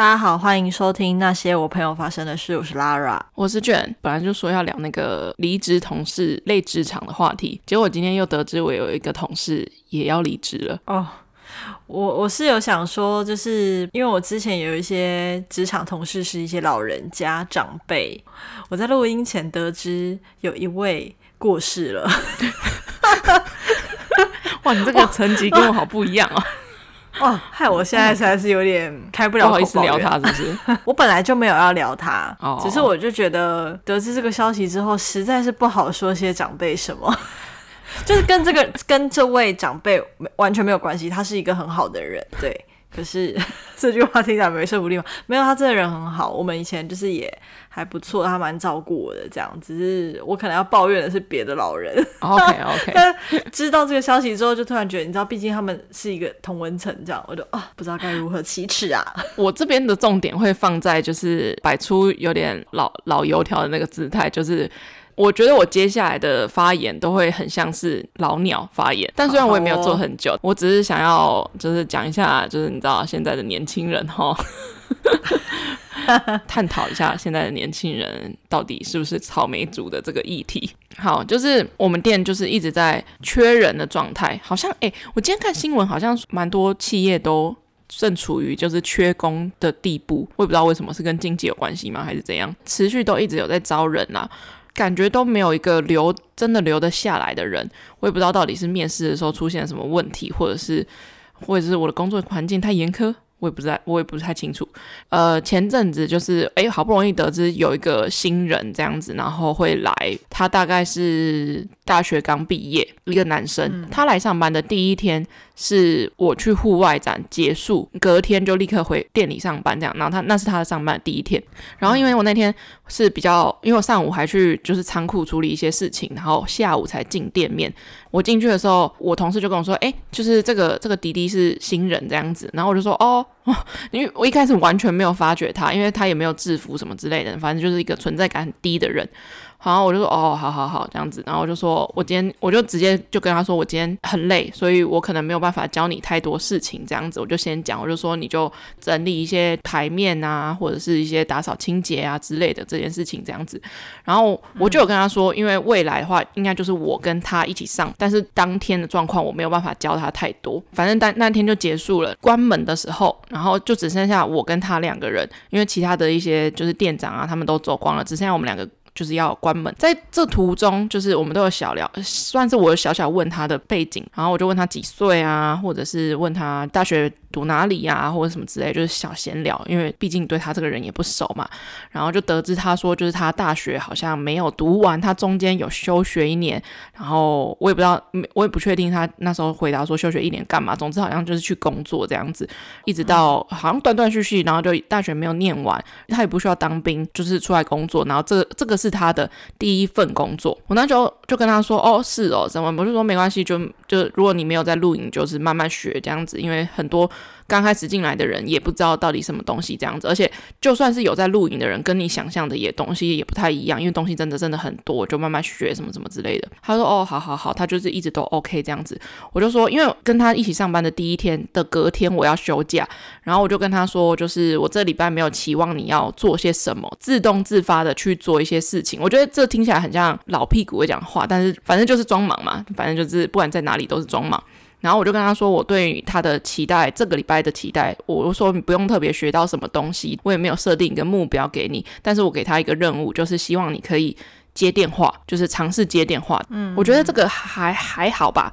大家好，欢迎收听那些我朋友发生的事。我是 Lara，我是卷。本来就说要聊那个离职同事类职场的话题，结果今天又得知我有一个同事也要离职了。哦，我我是有想说，就是因为我之前有一些职场同事是一些老人家长辈，我在录音前得知有一位过世了。哇，你这个层级跟我好不一样哦。哦，害我现在实在是有点开不了口，不好意思聊他，是不是？我本来就没有要聊他，哦，只是我就觉得得知这个消息之后，实在是不好说些长辈什么，就是跟这个跟这位长辈完全没有关系，他是一个很好的人，对。可是 这句话听起来没说服力吗？没有，他这个人很好，我们以前就是也还不错，他蛮照顾我的，这样。只是我可能要抱怨的是别的老人。OK OK。但知道这个消息之后，就突然觉得，你知道，毕竟他们是一个同文层，这样，我就啊，不知道该如何启齿啊。我这边的重点会放在就是摆出有点老老油条的那个姿态，就是。我觉得我接下来的发言都会很像是老鸟发言，但虽然我也没有做很久，我只是想要就是讲一下，就是你知道现在的年轻人哈，探讨一下现在的年轻人到底是不是草莓族的这个议题。好，就是我们店就是一直在缺人的状态，好像诶，我今天看新闻，好像蛮多企业都正处于就是缺工的地步，我也不知道为什么是跟经济有关系吗，还是怎样，持续都一直有在招人、啊。感觉都没有一个留真的留得下来的人，我也不知道到底是面试的时候出现了什么问题，或者是或者是我的工作环境太严苛，我也不知道，我也不是太清楚。呃，前阵子就是哎，好不容易得知有一个新人这样子，然后会来，他大概是大学刚毕业，一个男生，嗯，他来上班的第一天。是我去户外展结束，隔天就立刻回店里上班，这样。然后他那是他的上班第一天。然后因为我那天是比较，因为我上午还去就是仓库处理一些事情，然后下午才进店面。我进去的时候，我同事就跟我说：“哎，就是这个这个迪迪是新人这样子。”然后我就说：“哦，因为我一开始完全没有发觉他，因为他也没有制服什么之类的，反正就是一个存在感很低的人。”好，我就说哦，好好好，这样子，然后我就说，我今天我就直接就跟他说，我今天很累，所以我可能没有办法教你太多事情，这样子，我就先讲，我就说你就整理一些台面啊，或者是一些打扫清洁啊之类的这件事情，这样子，然后我就有跟他说，因为未来的话，应该就是我跟他一起上，但是当天的状况我没有办法教他太多，反正当那天就结束了，关门的时候，然后就只剩下我跟他两个人，因为其他的一些就是店长啊，他们都走光了，只剩下我们两个。就是要关门，在这途中，就是我们都有小聊，算是我小小问他的背景，然后我就问他几岁啊，或者是问他大学读哪里呀，或者什么之类，就是小闲聊，因为毕竟对他这个人也不熟嘛。然后就得知他说，就是他大学好像没有读完，他中间有休学一年。然后我也不知道，我也不确定他那时候回答说休学一年干嘛。总之好像就是去工作这样子，一直到好像断断续续，然后就大学没有念完，他也不需要当兵，就是出来工作。然后这这个是他的第一份工作。我那时候就跟他说，哦，是哦，怎么？我就说没关系，就就如果你没有在录影，就是慢慢学这样子，因为很多。刚开始进来的人也不知道到底什么东西这样子，而且就算是有在录影的人，跟你想象的也东西也不太一样，因为东西真的真的很多，就慢慢学什么什么之类的。他说：“哦，好好好，他就是一直都 OK 这样子。”我就说：“因为跟他一起上班的第一天的隔天我要休假，然后我就跟他说，就是我这礼拜没有期望你要做些什么，自动自发的去做一些事情。我觉得这听起来很像老屁股会讲话，但是反正就是装忙嘛，反正就是不管在哪里都是装忙。”然后我就跟他说，我对他的期待，这个礼拜的期待，我说你不用特别学到什么东西，我也没有设定一个目标给你，但是我给他一个任务，就是希望你可以接电话，就是尝试接电话。嗯，我觉得这个还还好吧。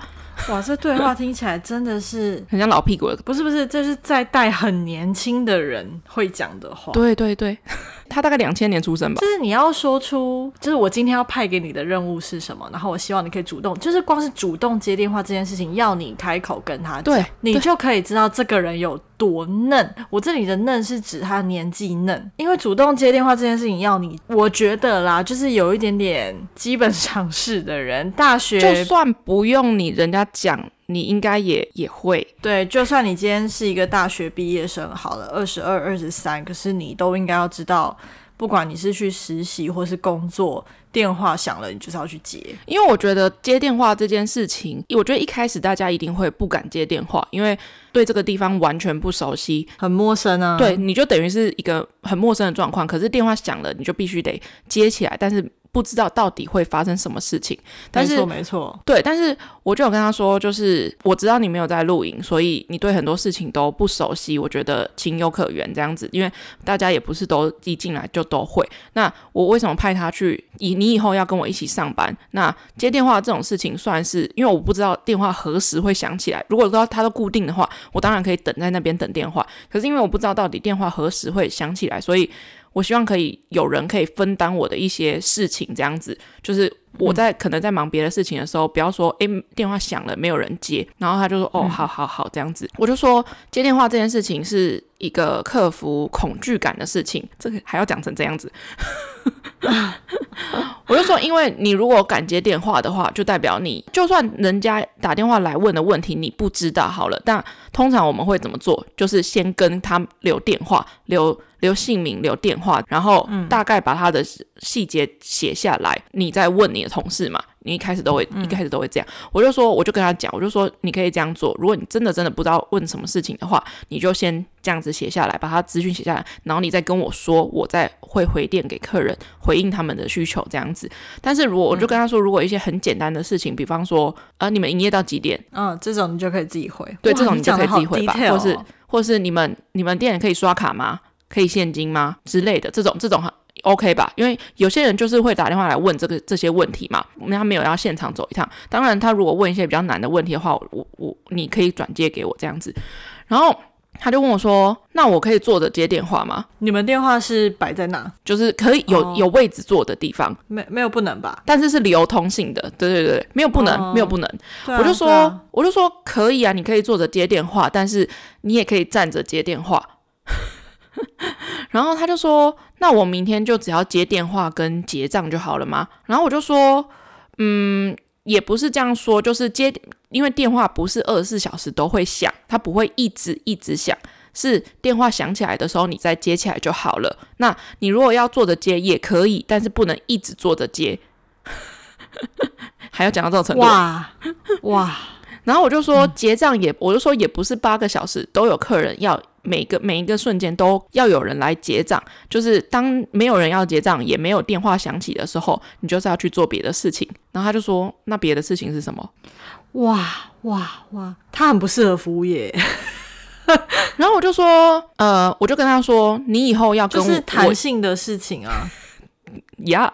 哇，这对话听起来真的是 很像老屁股。不是不是，这是在带很年轻的人会讲的话。对对对，他大概两千年出生吧。就是你要说出，就是我今天要派给你的任务是什么，然后我希望你可以主动，就是光是主动接电话这件事情，要你开口跟他讲，对，你就可以知道这个人有多嫩。我这里的嫩是指他年纪嫩，因为主动接电话这件事情要你，我觉得啦，就是有一点点基本常识的人，大学就算不用你人家。讲你应该也也会对，就算你今天是一个大学毕业生好了，二十二、二十三，可是你都应该要知道不管你是去实习或是工作，电话响了，你就是要去接。因为我觉得接电话这件事情，我觉得一开始大家一定会不敢接电话，因为对这个地方完全不熟悉，很陌生啊。对，你就等于是一个很陌生的状况。可是电话响了，你就必须得接起来，但是。不知道到底会发生什么事情，但是没错没错，对，但是我就有跟他说，就是我知道你没有在露营，所以你对很多事情都不熟悉，我觉得情有可原这样子，因为大家也不是都一进来就都会。那我为什么派他去？以你以后要跟我一起上班，那接电话这种事情算是，因为我不知道电话何时会响起来。如果说他都固定的话，我当然可以等在那边等电话。可是因为我不知道到底电话何时会响起来，所以。我希望可以有人可以分担我的一些事情，这样子就是我在可能在忙别的事情的时候，不要说诶，电话响了没有人接，然后他就说哦，好好好这样子，我就说接电话这件事情是一个克服恐惧感的事情，这个还要讲成这样子。我就说，因为你如果敢接电话的话，就代表你就算人家打电话来问的问题你不知道好了，但通常我们会怎么做？就是先跟他留电话，留留姓名，留电话，然后大概把他的细节写下来，你再问你的同事嘛。你一开始都会，一开始都会这样。我就说，我就跟他讲，我就说，你可以这样做。如果你真的真的不知道问什么事情的话，你就先这样子写下来，把他资讯写下来，然后你再跟我说，我再会回电给客人，回应他们的需求这样子。但是如果我就跟他说，如果一些很简单的事情，比方说，呃，你们营业到几点？嗯，这种你就可以自己回。对，这种你就可以自己回吧，或是或是你们你们店可以刷卡吗？可以现金吗？之类的，这种这种 OK 吧？因为有些人就是会打电话来问这个这些问题嘛，他没有要现场走一趟。当然，他如果问一些比较难的问题的话，我我你可以转接给我这样子。然后他就问我说：“那我可以坐着接电话吗？”你们电话是摆在哪？就是可以有、oh. 有位置坐的地方？没没有不能吧？但是是流通性的，对对对，没有不能，oh. 没有不能。我就说、啊、我就说可以啊，你可以坐着接电话，但是你也可以站着接电话。然后他就说：“那我明天就只要接电话跟结账就好了吗？”然后我就说：“嗯，也不是这样说，就是接，因为电话不是二十四小时都会响，它不会一直一直响，是电话响起来的时候你再接起来就好了。那你如果要坐着接也可以，但是不能一直坐着接，还要讲到这种程度？哇哇！然后我就说结账也，我就说也不是八个小时都有客人要。”每个每一个瞬间都要有人来结账，就是当没有人要结账，也没有电话响起的时候，你就是要去做别的事情。然后他就说：“那别的事情是什么？”哇哇哇，他很不适合服务业。然后我就说：“呃，我就跟他说，你以后要跟我就是弹性的事情啊。”呀，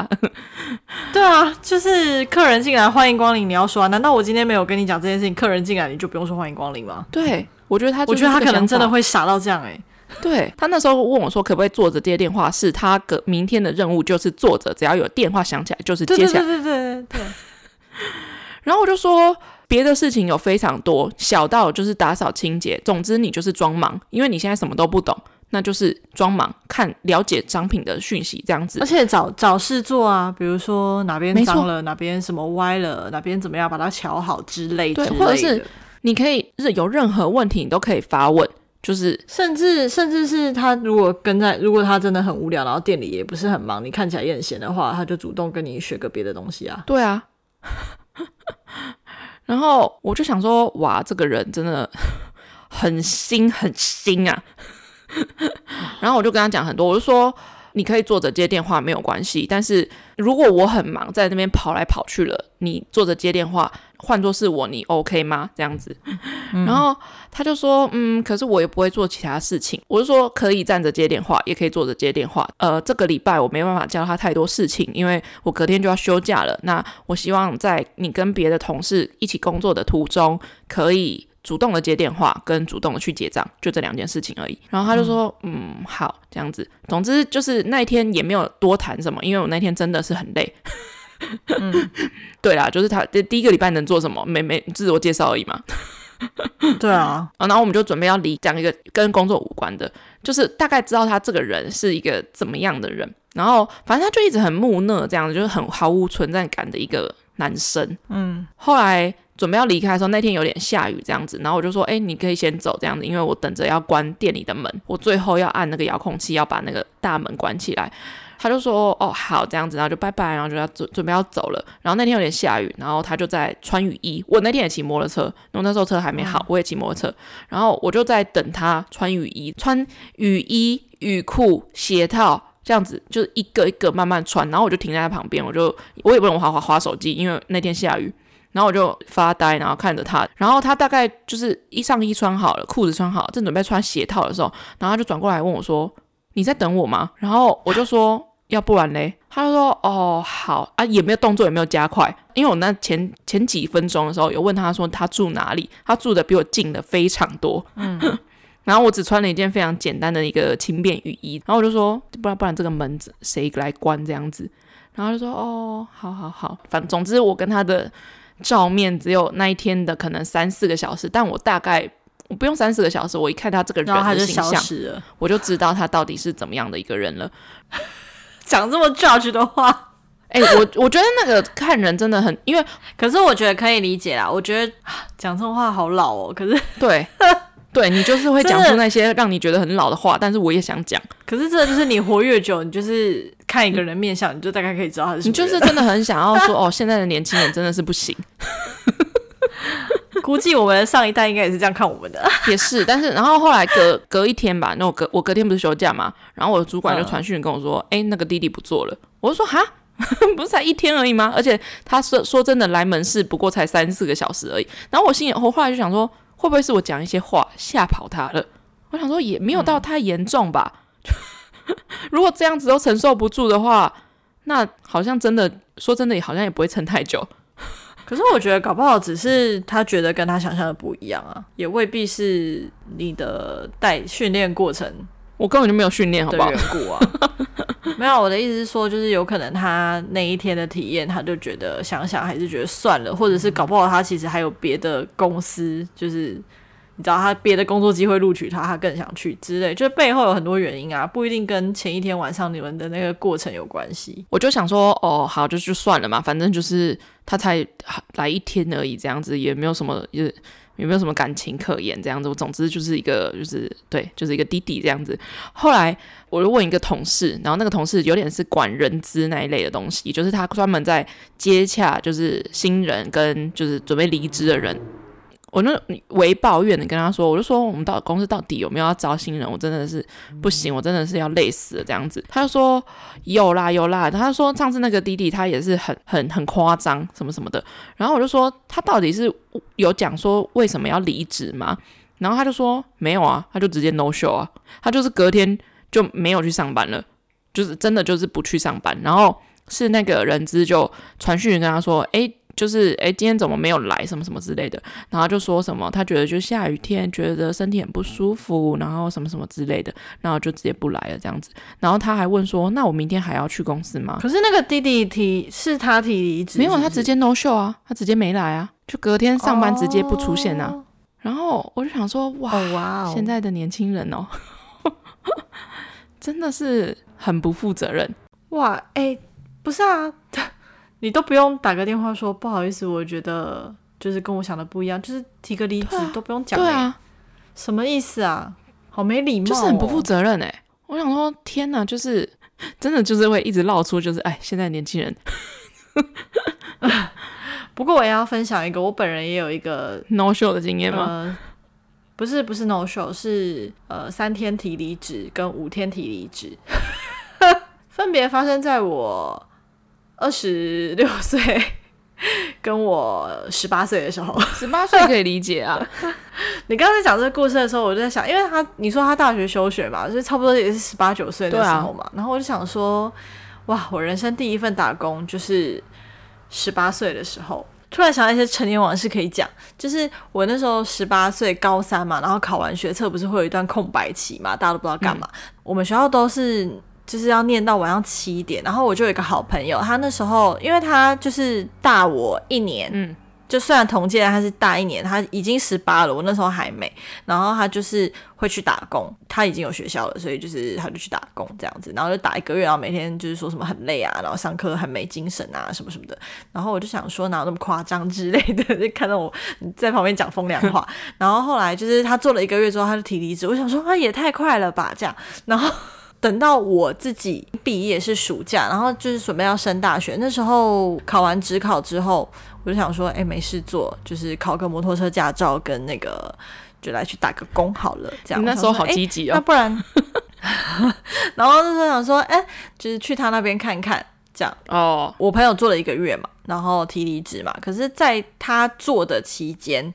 对啊，就是客人进来欢迎光临，你要说啊，难道我今天没有跟你讲这件事情，客人进来你就不用说欢迎光临吗？对。我觉得他，我觉得他可能真的会傻到这样哎、欸。对，他那时候问我说，可不可以坐着接电话？是他个明天的任务就是坐着，只要有电话响起来就是接起来。对对对对对，对。然后我就说，别的事情有非常多，小到就是打扫清洁，总之你就是装忙，因为你现在什么都不懂，那就是装忙，看了解商品的讯息这样子。而且找找事做啊，比如说哪边脏了，哪边什么歪了，哪边怎么样把它瞧好之类的。对，或者是。你可以是有任何问题，你都可以发问，就是甚至甚至是他如果跟在，如果他真的很无聊，然后店里也不是很忙，你看起来也很闲的话，他就主动跟你学个别的东西啊。对啊，然后我就想说，哇，这个人真的 很新很新啊。然后我就跟他讲很多，我就说。你可以坐着接电话没有关系，但是如果我很忙，在那边跑来跑去了，你坐着接电话，换作是我，你 OK 吗？这样子，嗯、然后他就说，嗯，可是我也不会做其他事情。我就说可以站着接电话，也可以坐着接电话。呃，这个礼拜我没办法教他太多事情，因为我隔天就要休假了。那我希望在你跟别的同事一起工作的途中，可以。主动的接电话跟主动的去结账，就这两件事情而已。然后他就说：“嗯，嗯，好，这样子。总之就是那一天也没有多谈什么，因为我那天真的是很累。嗯，对啦，就是他第一个礼拜能做什么？没没自我介绍而已嘛。对啊，然后我们就准备要离讲一个跟工作无关的，就是大概知道他这个人是一个怎么样的人。然后反正他就一直很木讷，这样子就是很毫无存在感的一个男生。嗯，后来。准备要离开的时候，那天有点下雨，这样子，然后我就说：“哎，你可以先走，这样子，因为我等着要关店里的门，我最后要按那个遥控器，要把那个大门关起来。”他就说哦好这样子，然后就拜拜，然后就要准准备要走了。然后那天有点下雨，然后他就在穿雨衣。我那天也骑摩托车，因为那时候车还没好，我也骑摩托车。然后我就在等他穿雨衣，穿雨衣、雨裤、鞋套这样子，就是一个一个慢慢穿。然后我就停在他旁边，我就我也不能滑滑滑手机，因为那天下雨。然后我就发呆，然后看着他。然后他大概就是衣上衣穿好了，裤子穿好，正准备穿鞋套的时候，然后他就转过来问我说：“你在等我吗？”然后我就说：“要不然嘞？”他就说：“哦，好啊，也没有动作，也没有加快。因为我那前前几分钟的时候有问他说他住哪里，他住的比我近的非常多。嗯，然后我只穿了一件非常简单的一个轻便雨衣。然后我就说：不然不然这个门谁来关这样子？然后他就说：哦，好好好，反正总之我跟他的。”照面只有那一天的可能三四个小时，但我大概我不用三四个小时，我一看他这个人的形象，就我就知道他到底是怎么样的一个人了。讲这么 judge 的话，哎、欸，我我觉得那个看人真的很，因为可是我觉得可以理解啦。我觉得 讲这种话好老哦，可是 对。对，你就是会讲出那些让你觉得很老的话，但是我也想讲。可是这就是你活越久，你就是看一个人面相，你就大概可以知道他是。你就是真的很想要说 哦，现在的年轻人真的是不行。估计我们的上一代应该也是这样看我们的。也是，但是然后后来隔隔一天吧，那我隔我隔天不是休假嘛，然后我的主管就传讯跟我说，哎、嗯，那个弟弟不做了。我就说哈，不是才一天而已吗？而且他说说真的来门市不过才三四个小时而已。然后我心里我后来就想说。会不会是我讲一些话吓跑他了？我想说也没有到太严重吧。嗯、如果这样子都承受不住的话，那好像真的说真的，也好像也不会撑太久。可是我觉得搞不好只是他觉得跟他想象的不一样啊，也未必是你的带训练过程。我根本就没有训练，好不好？缘故啊，没有。我的意思是说，就是有可能他那一天的体验，他就觉得想想还是觉得算了，或者是搞不好他其实还有别的公司，就是你知道他别的工作机会录取他，他更想去之类，就背后有很多原因啊，不一定跟前一天晚上你们的那个过程有关系。我就想说，哦，好，就就算了嘛，反正就是他才来一天而已，这样子也没有什么，也。有没有什么感情可言？这样子，我总之就是一个，就是对，就是一个弟弟这样子。后来我就问一个同事，然后那个同事有点是管人资那一类的东西，就是他专门在接洽，就是新人跟就是准备离职的人。我那为抱怨的跟他说，我就说我们到公司到底有没有要招新人？我真的是不行，我真的是要累死了这样子。他就说有啦有啦，他说上次那个弟弟他也是很很很夸张什么什么的。然后我就说他到底是有讲说为什么要离职吗？然后他就说没有啊，他就直接 no show 啊，他就是隔天就没有去上班了，就是真的就是不去上班。然后是那个人资就传讯跟他说，诶。就是哎，今天怎么没有来？什么什么之类的，然后就说什么他觉得就下雨天，觉得身体很不舒服，然后什么什么之类的，然后就直接不来了这样子。然后他还问说：“那我明天还要去公司吗？”可是那个弟弟提是他提离职，没有，他直接 no show 啊，他直接没来啊，就隔天上班直接不出现啊。Oh. 然后我就想说：“哇哇，oh. 现在的年轻人哦，真的是很不负责任哇！哎，不是啊。”你都不用打个电话说不好意思，我觉得就是跟我想的不一样，就是提个离职、啊、都不用讲、欸。对啊，什么意思啊？好没礼貌、哦，就是很不负责任哎、欸。我想说，天哪，就是真的就是会一直闹出，就是哎，现在年轻人。不过我也要分享一个，我本人也有一个 no show 的经验吗？呃、不是，不是 no show，是呃三天提离职跟五天提离职，分别发生在我。二十六 岁，跟我十八岁的时候，十八岁可以理解啊。你刚才讲这个故事的时候，我就在想，因为他你说他大学休学嘛，就是差不多也是十八九岁的时候嘛，啊、然后我就想说，哇，我人生第一份打工就是十八岁的时候，突然想到一些成年往事可以讲，就是我那时候十八岁高三嘛，然后考完学测不是会有一段空白期嘛，大家都不知道干嘛，嗯、我们学校都是。就是要念到晚上七点，然后我就有一个好朋友，他那时候因为他就是大我一年，嗯，就虽然同届，他是大一年，他已经十八了，我那时候还没，然后他就是会去打工，他已经有学校了，所以就是他就去打工这样子，然后就打一个月，然后每天就是说什么很累啊，然后上课很没精神啊，什么什么的，然后我就想说哪有那么夸张之类的，就看到我在旁边讲风凉话，然后后来就是他做了一个月之后，他就提离职，我想说他也太快了吧，这样，然后。等到我自己毕业是暑假，然后就是准备要升大学，那时候考完职考之后，我就想说，哎，没事做，就是考个摩托车驾照，跟那个就来去打个工好了。这样，那时候好积极哦。那不然，然后那时候想说，哎，就是去他那边看看。这样哦，我朋友做了一个月嘛，然后提离职嘛。可是，在他做的期间，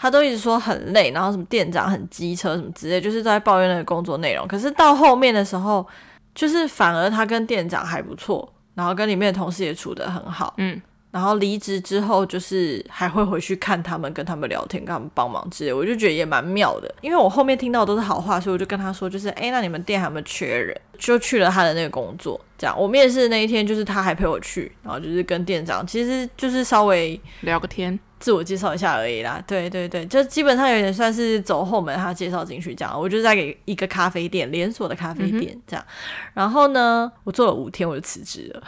他都一直说很累，然后什么店长很机车什么之类，就是在抱怨那个工作内容。可是到后面的时候，就是反而他跟店长还不错，然后跟里面的同事也处得很好。嗯。然后离职之后，就是还会回去看他们，跟他们聊天，跟他们帮忙之类，我就觉得也蛮妙的。因为我后面听到都是好话，所以我就跟他说，就是哎，那你们店还有没有缺人？就去了他的那个工作。这样，我面试的那一天，就是他还陪我去，然后就是跟店长，其实就是稍微聊个天，自我介绍一下而已啦。对对对，就基本上有点算是走后门，他介绍进去这样。我就在给一个咖啡店，连锁的咖啡店这样。然后呢，我做了五天，我就辞职了。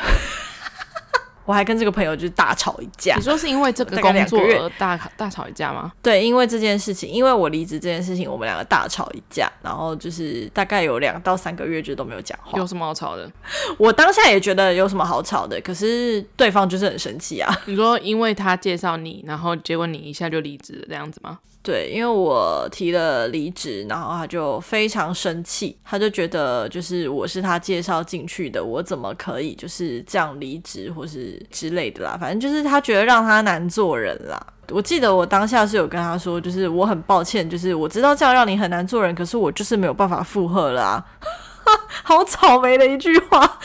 我还跟这个朋友就是大吵一架。你说是因为这个工作而大大吵一架吗？对，因为这件事情，因为我离职这件事情，我们两个大吵一架，然后就是大概有两到三个月就都没有讲话。有什么好吵的？我当下也觉得有什么好吵的，可是对方就是很生气啊。你说因为他介绍你，然后结果你一下就离职了这样子吗？对，因为我提了离职，然后他就非常生气，他就觉得就是我是他介绍进去的，我怎么可以就是这样离职或是之类的啦，反正就是他觉得让他难做人啦。我记得我当下是有跟他说，就是我很抱歉，就是我知道这样让你很难做人，可是我就是没有办法负荷了啊，好草莓的一句话。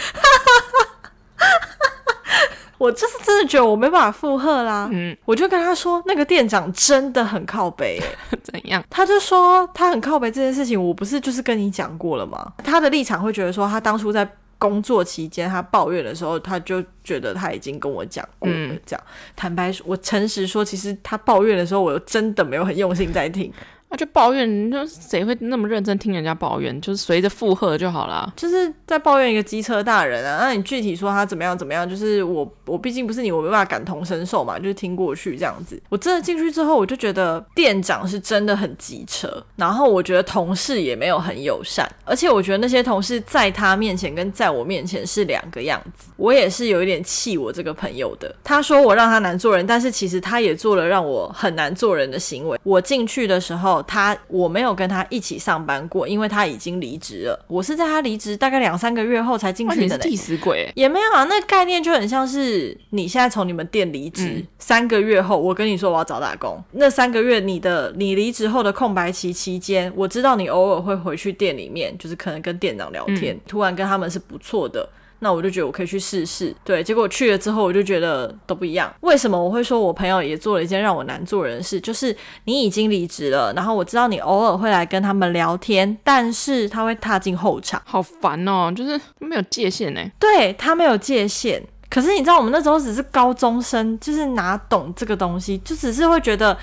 我就是真的觉得我没办法负荷啦，嗯，我就跟他说，那个店长真的很靠北，怎样？他就说他很靠北这件事情，我不是就是跟你讲过了吗？他的立场会觉得说，他当初在工作期间他抱怨的时候，他就觉得他已经跟我讲过了，嗯，这样。坦白说，我诚实说，其实他抱怨的时候，我真的没有很用心在听。那、就抱怨，就谁会那么认真听人家抱怨？就是随着附和就好了。就是在抱怨一个机车大人啊。那你具体说他怎么样怎么样？就是我我毕竟不是你，我没办法感同身受嘛，就是听过去这样子。我真的进去之后，我就觉得店长是真的很机车，然后我觉得同事也没有很友善，而且我觉得那些同事在他面前跟在我面前是两个样子。我也是有一点气我这个朋友的。他说我让他难做人，但是其实他也做了让我很难做人的行为。我进去的时候。他我没有跟他一起上班过，因为他已经离职了。我是在他离职大概两三个月后才进去的。替死鬼也没有啊，那概念就很像是你现在从你们店离职、嗯、三个月后，我跟你说我要找打工。那三个月你的你离职后的空白期期间，我知道你偶尔会回去店里面，就是可能跟店长聊天，嗯、突然跟他们是不错的。那我就觉得我可以去试试，对，结果去了之后，我就觉得都不一样。为什么我会说我朋友也做了一件让我难做人的事？就是你已经离职了，然后我知道你偶尔会来跟他们聊天，但是他会踏进后场，好烦哦，就是没有界限呢。对，他没有界限，可是你知道我们那时候只是高中生，就是哪懂这个东西，就只是会觉得，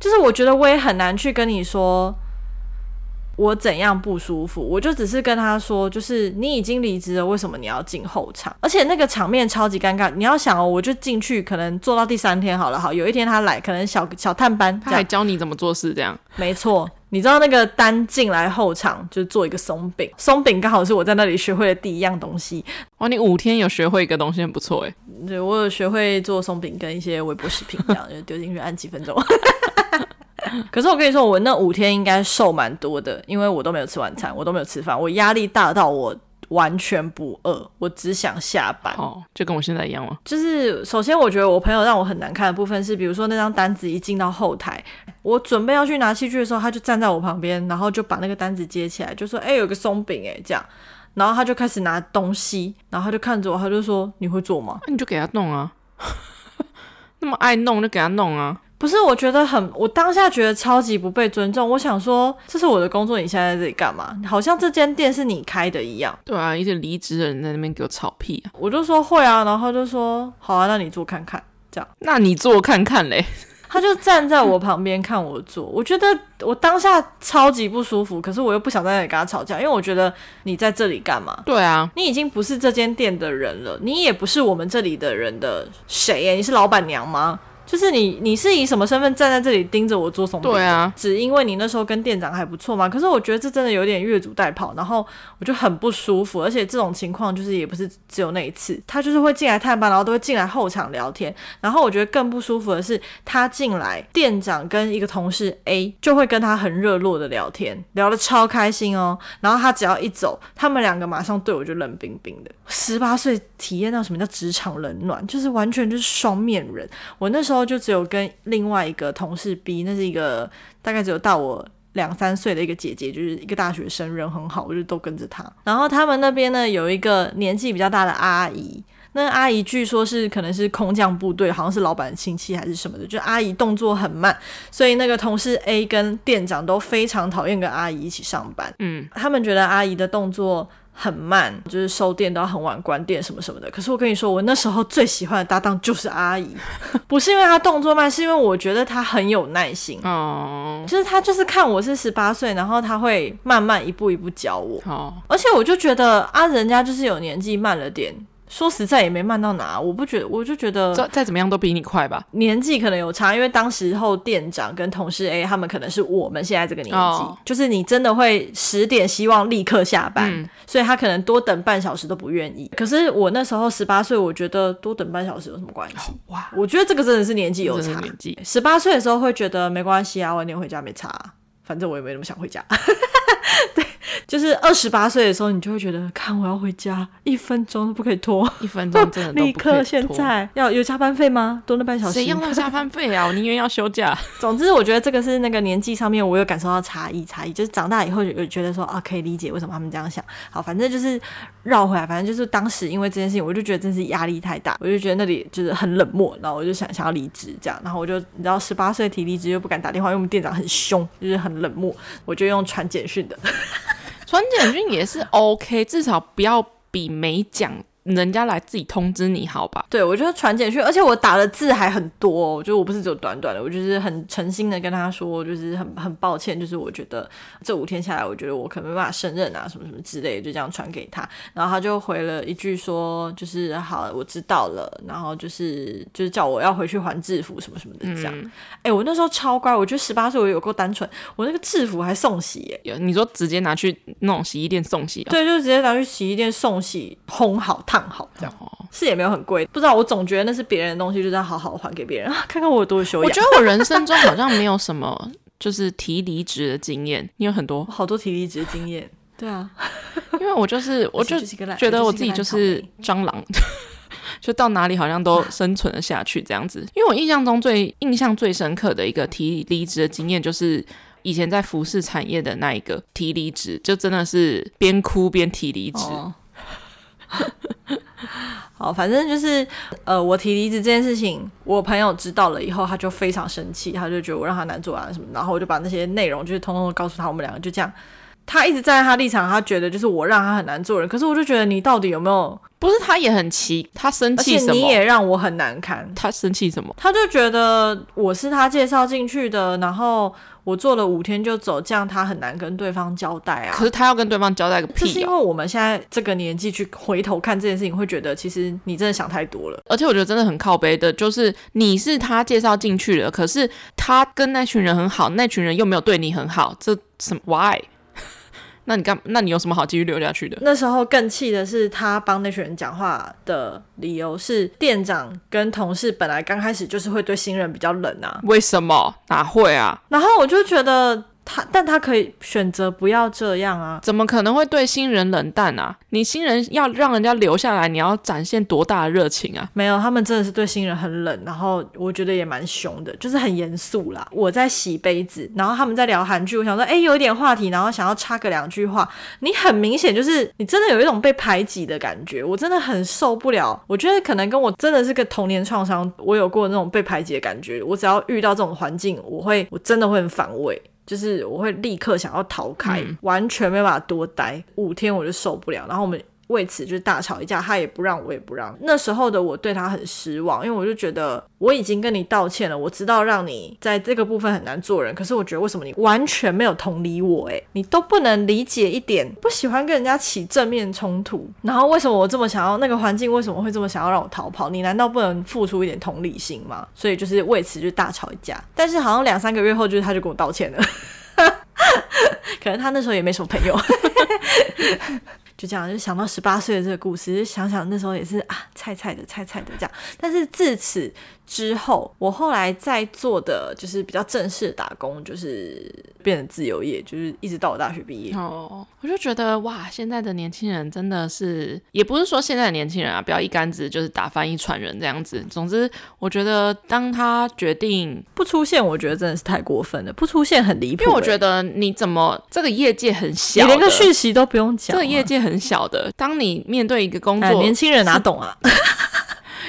就是我觉得我也很难去跟你说。我怎样不舒服，我就只是跟他说，就是你已经离职了，为什么你要进后场？而且那个场面超级尴尬。你要想哦，我就进去，可能做到第三天好了，好，有一天他来，可能小小探班，他还教你怎么做事，这样。没错，你知道那个单进来后场就做一个松饼，松饼刚好是我在那里学会的第一样东西。哇，你五天有学会一个东西，很不错哎。对，我有学会做松饼跟一些微波食品，这样就丢进去按几分钟。可是我跟你说，我那五天应该瘦蛮多的，因为我都没有吃晚餐，我都没有吃饭，我压力大到我完全不饿，我只想下班。哦，就跟我现在一样吗？就是首先，我觉得我朋友让我很难看的部分是，比如说那张单子一进到后台，我准备要去拿器具的时候，他就站在我旁边，然后就把那个单子接起来，就说：“哎、欸，有个松饼哎，这样。”然后他就开始拿东西，然后他就看着我，他就说：“你会做吗？”那你就给他弄啊，那么爱弄就给他弄啊。不是，我觉得很，我当下觉得超级不被尊重。我想说，这是我的工作，你现在在这里干嘛？好像这间店是你开的一样。对啊，一直离职的人在那边给我吵屁啊！我就说会啊，然后就说好啊，那你做看看，这样。那你做看看嘞。他就站在我旁边看我做，我觉得我当下超级不舒服，可是我又不想在那里跟他吵架，因为我觉得你在这里干嘛？对啊，你已经不是这间店的人了，你也不是我们这里的人的谁耶？你是老板娘吗？就是你你是以什么身份站在这里盯着我做什么？对啊，只因为你那时候跟店长还不错嘛。可是我觉得这真的有点越俎代庖，然后我就很不舒服。而且这种情况就是也不是只有那一次，他就是会进来探班，然后都会进来后场聊天。然后我觉得更不舒服的是，他进来，店长跟一个同事 A 就会跟他很热络的聊天，聊得超开心哦。然后他只要一走，他们两个马上对我就冷冰冰的。十八岁体验到什么叫职场冷暖，就是完全就是双面人。我那时候就只有跟另外一个同事 B，那是一个大概只有大我两三岁的一个姐姐，就是一个大学生，人很好，我就都跟着她。然后他们那边呢，有一个年纪比较大的阿姨，那阿姨据说是可能是空降部队，好像是老板的亲戚还是什么的，就阿姨动作很慢，所以那个同事 A 跟店长都非常讨厌跟阿姨一起上班。嗯，他们觉得阿姨的动作。很慢，就是收店都要很晚关店什么什么的。可是我跟你说，我那时候最喜欢的搭档就是阿姨，不是因为她动作慢，是因为我觉得她很有耐心。哦，就是她就是看我是十八岁，然后她会慢慢一步一步教我。哦，而且我就觉得啊，人家就是有年纪慢了点。说实在也没慢到哪，我不觉得，我就觉得再再怎么样都比你快吧。年纪可能有差，因为当时候店长跟同事 A 他们可能是我们现在这个年纪，oh. 就是你真的会十点希望立刻下班，嗯、所以他可能多等半小时都不愿意。可是我那时候十八岁，我觉得多等半小时有什么关系？哇，我觉得这个真的是年纪有差。年纪十八岁的时候会觉得没关系啊，晚点回家没差，反正我也没那么想回家。对。就是二十八岁的时候，你就会觉得，看我要回家，一分钟都不可以拖，一分钟真的。立刻现在要有加班费吗？多那半小时？谁要那加班费啊？我宁愿要休假。总之，我觉得这个是那个年纪上面，我有感受到差异，差异就是长大以后有觉得说啊，可以理解为什么他们这样想。好，反正就是绕回来，反正就是当时因为这件事情，我就觉得真是压力太大，我就觉得那里就是很冷漠，然后我就想想要离职这样，然后我就你知道，十八岁提离职又不敢打电话，因为我们店长很凶，就是很冷漠，我就用传简讯的。传简讯也是 OK，至少不要比没讲。人家来自己通知你好吧？对，我觉得传简讯，而且我打的字还很多，我觉得我不是只有短短的，我就是很诚心的跟他说，就是很很抱歉，就是我觉得这五天下来，我觉得我可能没办法胜任啊，什么什么之类的，就这样传给他，然后他就回了一句说，就是好，我知道了，然后就是就是叫我要回去还制服什么什么的这样。哎、嗯欸，我那时候超乖，我觉得十八岁我有够单纯，我那个制服还送洗耶，有你说直接拿去那种洗衣店送洗？对，就直接拿去洗衣店送洗，烘好烫。好，这样是也没有很贵，不知道，我总觉得那是别人的东西，就是要好好还给别人，看看我有多修养。我觉得我人生中好像没有什么 就是提离职的经验，你有很多，好多提离职的经验。对啊，因为我就是，我就觉得我自己就是蟑螂，就到哪里好像都生存了下去这样子。因为我印象中最印象最深刻的一个提离职的经验，就是以前在服饰产业的那一个提离职，就真的是边哭边提离职。哦 好，反正就是，呃，我提离职这件事情，我朋友知道了以后，他就非常生气，他就觉得我让他难做啊什么，然后我就把那些内容就是通通都告诉他，我们两个就这样，他一直站在他立场，他觉得就是我让他很难做人，可是我就觉得你到底有没有？不是，他也很奇，他生气什么？你也让我很难堪，他生气什么？他就觉得我是他介绍进去的，然后。我做了五天就走，这样他很难跟对方交代啊。可是他要跟对方交代个屁啊！就是因为我们现在这个年纪去回头看这件事情，会觉得其实你真的想太多了。而且我觉得真的很靠背的，就是你是他介绍进去的，可是他跟那群人很好，那群人又没有对你很好，这什么？Why？那你干？那你有什么好继续留下去的？那时候更气的是，他帮那群人讲话的理由是，店长跟同事本来刚开始就是会对新人比较冷啊。为什么？哪会啊？然后我就觉得。他，但他可以选择不要这样啊？怎么可能会对新人冷淡啊？你新人要让人家留下来，你要展现多大的热情啊？没有，他们真的是对新人很冷，然后我觉得也蛮凶的，就是很严肃啦。我在洗杯子，然后他们在聊韩剧，我想说，哎，有一点话题，然后想要插个两句话。你很明显就是你真的有一种被排挤的感觉，我真的很受不了。我觉得可能跟我真的是个童年创伤，我有过那种被排挤的感觉。我只要遇到这种环境，我会我真的会很反胃。就是我会立刻想要逃开，嗯、完全没办法多待五天，我就受不了。然后我们为此就大吵一架，他也不让我也不让。那时候的我对他很失望，因为我就觉得我已经跟你道歉了，我知道让你在这个部分很难做人，可是我觉得为什么你完全没有同理我？诶，你都不能理解一点，不喜欢跟人家起正面冲突，然后为什么我这么想要那个环境，为什么会这么想要让我逃跑？你难道不能付出一点同理心吗？所以就是为此就大吵一架。但是好像两三个月后，就是他就跟我道歉了。可能他那时候也没什么朋友，就这样就想到十八岁的这个故事，就想想那时候也是啊，菜菜的菜菜的这样。但是自此之后，我后来在做的就是比较正式的打工，就是变成自由业，就是一直到我大学毕业。哦，我就觉得哇，现在的年轻人真的是，也不是说现在的年轻人啊，不要一竿子就是打翻一船人这样子。总之，我觉得当他决定不出现，我觉得真的是太过分了，不出现很离谱欸。因为我觉得你怎么这个业界很小，你连个讯息都不用讲啊，这个业界很小的，当你面对一个工作，哎，年轻人哪懂啊？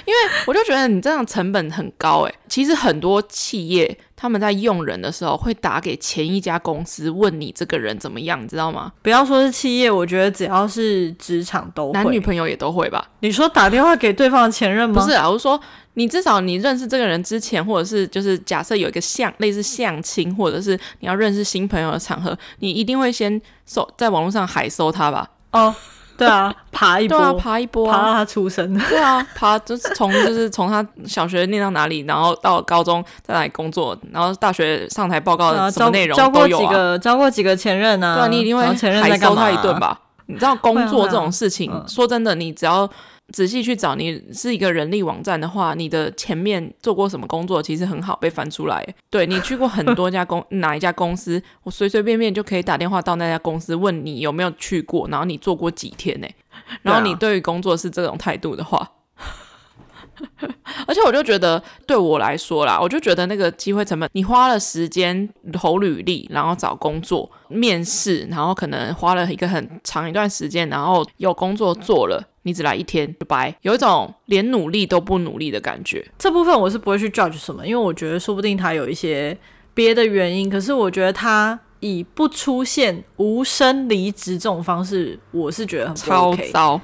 因为我就觉得你这样成本很高诶，其实很多企业他们在用人的时候会打给前一家公司问你这个人怎么样，你知道吗？不要说是企业，我觉得只要是职场都会，男女朋友也都会吧？你说打电话给对方的前任吗？不是啊，我说你至少你认识这个人之前，或者是就是假设有一个相类似相亲，或者是你要认识新朋友的场合，你一定会先搜在网络上海搜他吧？哦。对啊，爬一波，啊、爬一波、啊，爬到他出生。对啊，爬就是从就是 从他小学念到哪里，然后到高中在哪里工作，然后大学上台报告的什么内容都有啊。交过几个，交过几个前任啊？对啊，你一定会海搜他一顿吧？你知道工作这种事情，说真的，你只要。仔细去找，你是一个人力网站的话，你的前面做过什么工作，其实很好被翻出来。对，你去过很多家公 哪一家公司，我随随便便就可以打电话到那家公司问你有没有去过，然后你做过几天呢？然后你对于工作是这种态度的话，而且我就觉得对我来说啦，我就觉得那个机会成本，你花了时间投履历，然后找工作面试，然后可能花了一个很长一段时间，然后有工作做了。你只来一天就拜，有一种连努力都不努力的感觉。这部分我是不会去 judge 什么，因为我觉得说不定他有一些别的原因。可是我觉得他以不出现、无声离职这种方式，我是觉得很 OK，超糟。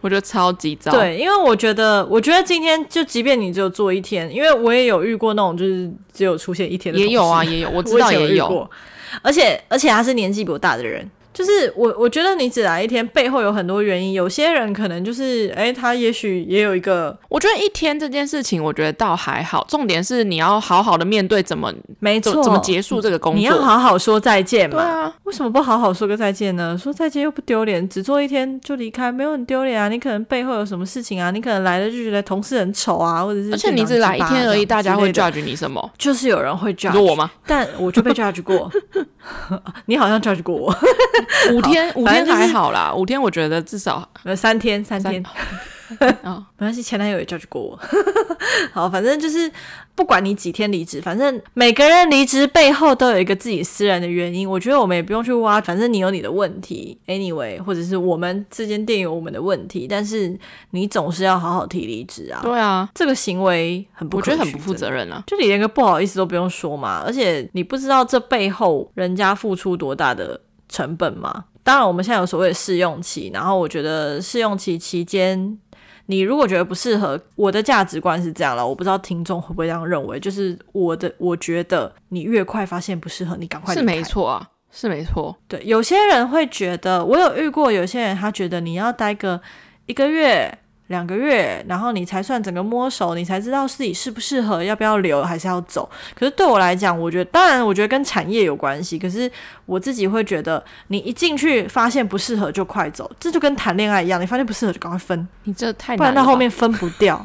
我觉得超级糟。对，因为我觉得，我觉得今天就即便你只有做一天，因为我也有遇过那种就是只有出现一天的，也有啊，也有，我知道也有。有而且而且他是年纪比我大的人。就是我，我觉得你只来一天，背后有很多原因。有些人可能就是，哎、欸，他也许也有一个。我觉得一天这件事情，我觉得倒还好。重点是你要好好的面对怎么，没错，怎么结束这个工作。你要好好说再见嘛。对啊，为什么不好好说个再见呢？说再见又不丢脸，只做一天就离开，没有很丢脸啊。你可能背后有什么事情啊？你可能来了就觉得同事很丑啊，或者是。而且你只来一天而已，大家会 judge 你什么？就是有人会 judge 我吗？但我就被 judge 过。你好像 judge 过我。五天。五天还好啦，五天我觉得至少呃三天三天。啊，没关系，前男友也 judge 过我。好，反正就是不管你几天离职，反正每个人离职背后都有一个自己私人的原因。我觉得我们也不用去挖，反正你有你的问题，anyway，或者是我们这间店有我们的问题，但是你总是要好好提离职啊。对啊，这个行为很不，我觉得很不负责任啊。就你连个不好意思都不用说嘛，而且你不知道这背后人家付出多大的成本嘛？当然，我们现在有所谓的试用期，然后我觉得试用期期间，你如果觉得不适合，我的价值观是这样了，我不知道听众会不会这样认为，就是我的，我觉得你越快发现不适合，你赶快。是没错啊，是没错。对，有些人会觉得，我有遇过有些人，他觉得你要待个一个月。两个月，然后你才算整个摸熟，你才知道自己适不适合，要不要留，还是要走。可是对我来讲，我觉得，当然，我觉得跟产业有关系。可是我自己会觉得，你一进去发现不适合就快走，这就跟谈恋爱一样，你发现不适合就赶快分。你这太难了，不然到后面分不掉，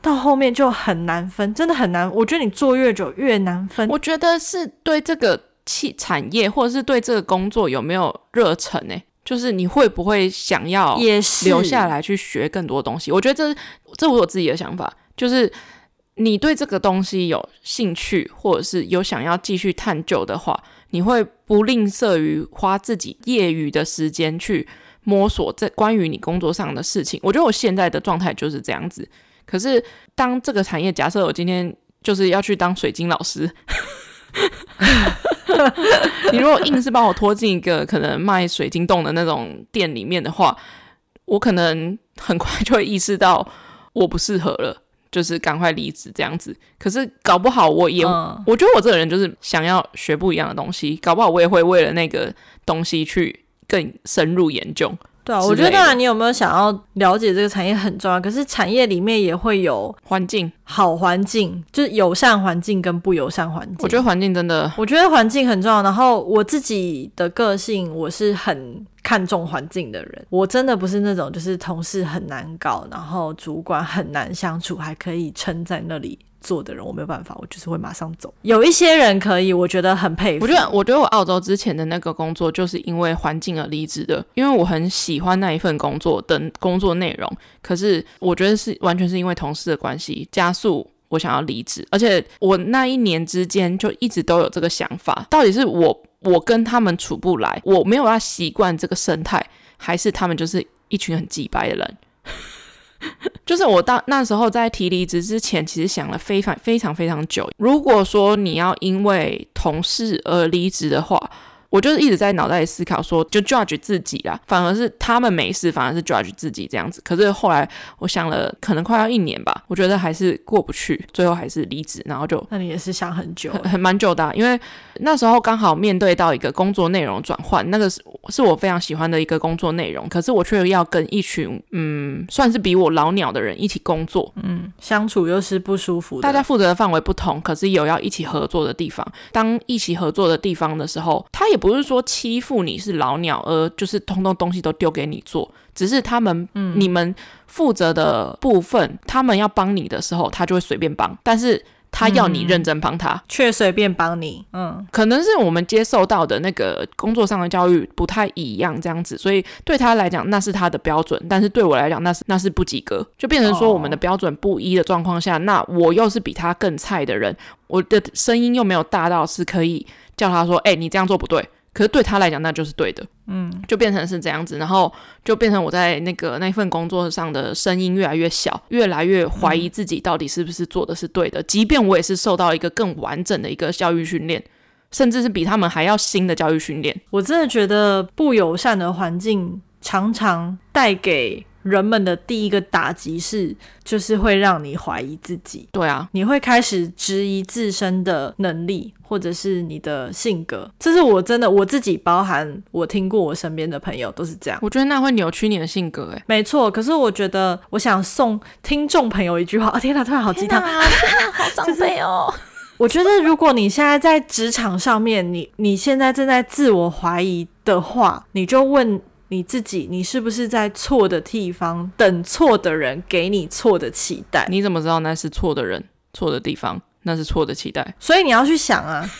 到后面就很难分，真的很难。我觉得你做越久越难分。我觉得是对这个企产业或者是对这个工作有没有热忱呢？就是你会不会想要留下来去学更多东西？我觉得这这我有自己的想法，就是你对这个东西有兴趣，或者是有想要继续探究的话，你会不吝啬于花自己业余的时间去摸索这关于你工作上的事情。我觉得我现在的状态就是这样子。可是当这个产业，假设我今天就是要去当水晶老师。你如果硬是把我拖进一个可能卖水晶洞的那种店里面的话，我可能很快就会意识到我不适合了，就是赶快离职这样子。可是搞不好我也，嗯、我觉得我这个人就是想要学不一样的东西，搞不好我也会为了那个东西去更深入研究。对啊，我觉得当然你有没有想要了解这个产业很重要，可是产业里面也会有环境，好环境就是友善环境跟不友善环境。我觉得环境真的，我觉得环境很重要。然后我自己的个性，我是很看重环境的人。我真的不是那种就是同事很难搞，然后主管很难相处，还可以撑在那里。做的人我没有办法，我就是会马上走。有一些人可以，我觉得很佩服。我觉得，我觉得我澳洲之前的那个工作就是因为环境而离职的，因为我很喜欢那一份工作的工作内容。可是我觉得是完全是因为同事的关系加速我想要离职，而且我那一年之间就一直都有这个想法：到底是我我跟他们处不来，我没有要习惯这个生态，还是他们就是一群很鸡掰的人？就是我到那时候在提离职之前，其实想了非常非常非常久。如果说你要因为同事而离职的话，我就是一直在脑袋里思考说，就 judge 自己啦，反而是他们没事，反而是 judge 自己这样子。可是后来我想了，可能快要一年吧，我觉得还是过不去，最后还是离职，然后就那你也是想很久，很很蛮久的啊，因为那时候刚好面对到一个工作内容转换，那个是是我非常喜欢的一个工作内容，可是我却要跟一群嗯，算是比我老鸟的人一起工作，嗯，相处又是不舒服的。大家负责的范围不同，可是有要一起合作的地方。当一起合作的地方的时候，他也。不是说欺负你是老鸟，而就是通通东西都丢给你做，只是他们、嗯、你们负责的部分，他们要帮你的时候，他就会随便帮，但是。他要你认真帮他，却随便帮你。嗯，可能是我们接受到的那个工作上的教育不太一样，这样子，所以对他来讲那是他的标准，但是对我来讲那是那是不及格，就变成说我们的标准不一的状况下，哦、那我又是比他更菜的人，我的声音又没有大到是可以叫他说，哎、欸，你这样做不对。可是对他来讲，那就是对的，嗯，就变成是这样子，然后就变成我在那个那份工作上的声音越来越小，越来越怀疑自己到底是不是做的是对的。嗯，即便我也是受到一个更完整的一个教育训练，甚至是比他们还要新的教育训练。我真的觉得不友善的环境常常带给。人们的第一个打击是，就是会让你怀疑自己。对啊，你会开始质疑自身的能力，或者是你的性格。这是我真的我自己，包含我听过我身边的朋友都是这样。我觉得那会扭曲你的性格，哎，没错。可是我觉得，我想送听众朋友一句话。啊，天哪，突然好鸡汤，好长辈哦。我觉得，如果你现在在职场上面，你你现在正在自我怀疑的话，你就问。你自己，你是不是在错的地方等错的人给你错的期待？你怎么知道那是错的人、错的地方？那是错的期待。所以你要去想啊，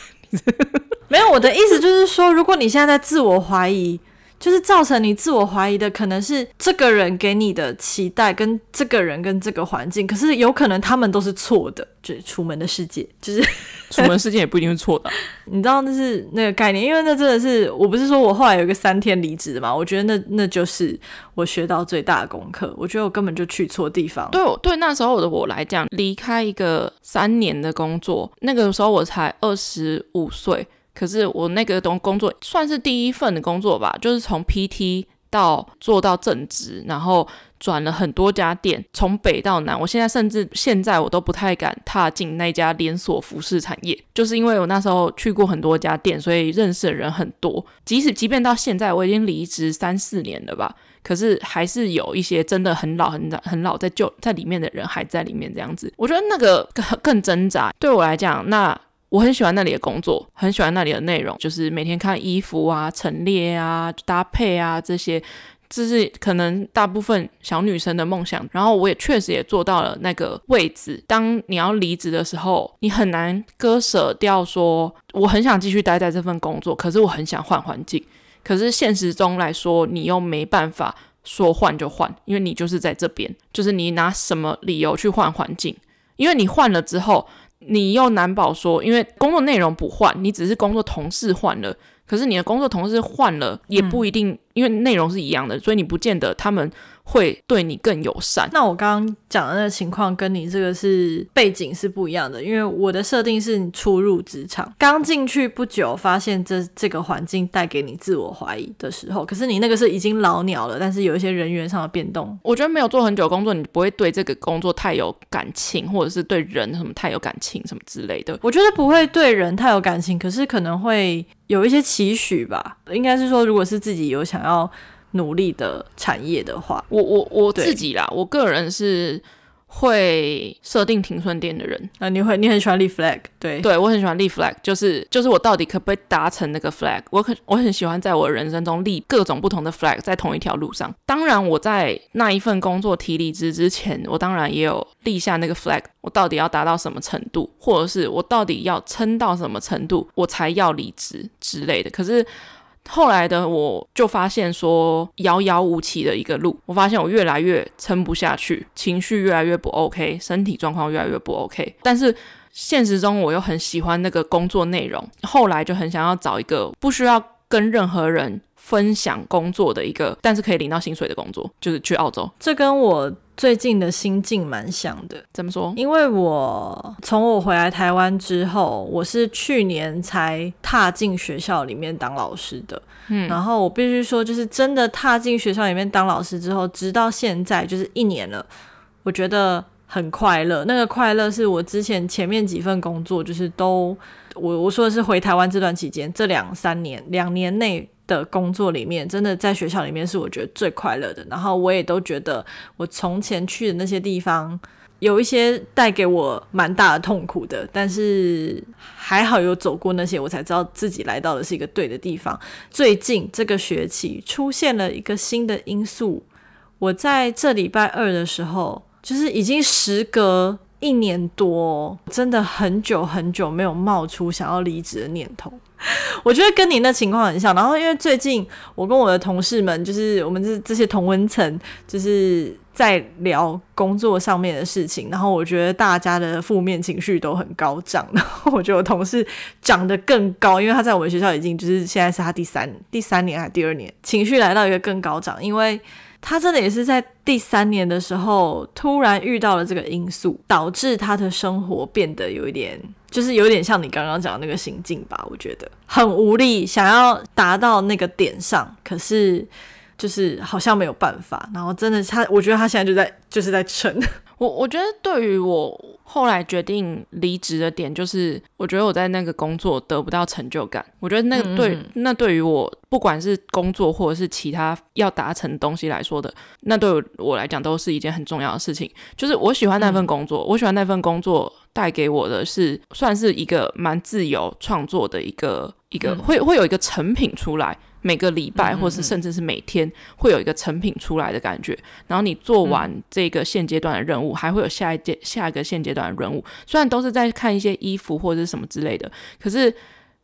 没有，我的意思就是说，如果你现在在自我怀疑。就是造成你自我怀疑的，可能是这个人给你的期待，跟这个人跟这个环境，可是有可能他们都是错的。就是楚门的世界，就是 楚门世界也不一定是错的啊。你知道那是那个概念，因为那真的是，我不是说我后来有一个三天离职的嘛？我觉得那那就是我学到最大的功课。我觉得我根本就去错地方。对，对，那时候的我来讲，离开一个三年的工作，那个时候我才二十五岁。可是我那个东工作算是第一份的工作吧，就是从 PT 到做到正职，然后转了很多家店，从北到南。我现在甚至现在我都不太敢踏进那家连锁服饰产业，就是因为我那时候去过很多家店，所以认识的人很多。即使即便到现在我已经离职三四年了吧，可是还是有一些真的很老很老很老在就在里面的人还在里面这样子。我觉得那个更更挣扎，对我来讲那。我很喜欢那里的工作，很喜欢那里的内容，就是每天看衣服啊、陈列啊、搭配啊这些，这是可能大部分小女生的梦想。然后我也确实也做到了那个位置。当你要离职的时候，你很难割舍掉说，我很想继续待在这份工作，可是我很想换环境。可是现实中来说，你又没办法说换就换，因为你就是在这边，就是你拿什么理由去换环境？因为你换了之后。你又难保说，因为工作内容不换，你只是工作同事换了，可是你的工作同事换了，也不一定因为内容是一样的，所以你不见得他们。会对你更友善。那我刚刚讲的那个情况跟你这个是背景是不一样的，因为我的设定是你初入职场，刚进去不久，发现这这个环境带给你自我怀疑的时候，可是你那个是已经老鸟了，但是有一些人员上的变动。我觉得没有做很久工作，你不会对这个工作太有感情，或者是对人什么太有感情什么之类的。我觉得不会对人太有感情，可是可能会有一些期许吧。应该是说，如果是自己有想要。努力的产业的话，我我我自己啦，我个人是会设定停损点的人啊。你会，你很喜欢立 flag，对对，我很喜欢立 flag，就是就是我到底可不可以达成那个 flag？我很我很喜欢在我人生中立各种不同的 flag，在同一条路上。当然，我在那一份工作提离职之前，我当然也有立下那个 flag，我到底要达到什么程度，或者是我到底要撑到什么程度，我才要离职之类的。可是。后来的我就发现说，遥遥无期的一个路。我发现我越来越撑不下去，情绪越来越不 OK，身体状况越来越不 OK。但是现实中我又很喜欢那个工作内容，后来就很想要找一个不需要跟任何人分享工作的一个，但是可以领到薪水的工作，就是去澳洲。这跟我。最近的心境蛮像的，怎么说？因为我从我回来台湾之后，我是去年才踏进学校里面当老师的。嗯，然后我必须说，就是真的踏进学校里面当老师之后，直到现在就是一年了，我觉得很快乐。那个快乐是我之前前面几份工作，就是都我我说的是回台湾这段期间，这两三年两年内。的工作里面，真的在学校里面是我觉得最快乐的。然后我也都觉得，我从前去的那些地方，有一些带给我蛮大的痛苦的，但是还好有走过那些，我才知道自己来到的是一个对的地方。最近这个学期出现了一个新的因素，我在这礼拜二的时候，就是已经时隔一年多，真的很久很久没有冒出想要离职的念头。我觉得跟你那情况很像，然后因为最近我跟我的同事们，就是我们这这些同温层，就是在聊工作上面的事情，然后我觉得大家的负面情绪都很高涨，然后我觉得我同事涨得更高，因为他在我们学校已经就是现在是他第三第三年还是第二年，情绪来到一个更高涨，因为他真的也是在第三年的时候突然遇到了这个因素，导致他的生活变得有一点。就是有点像你刚刚讲的那个心境吧，我觉得很无力，想要达到那个点上，可是就是好像没有办法。然后真的他，我觉得他现在就在就是在撑。我我觉得对于我后来决定离职的点，就是我觉得我在那个工作得不到成就感。我觉得那个对，那对于我不管是工作或者是其他要达成东西来说的，那对我来讲都是一件很重要的事情。就是我喜欢那份工作，嗯、我喜欢那份工作。带给我的是算是一个蛮自由创作的一个一个会会有一个成品出来，每个礼拜或是甚至是每天会有一个成品出来的感觉。然后你做完这个现阶段的任务，还会有下一阶下一个现阶段的任务。虽然都是在看一些衣服或者是什么之类的，可是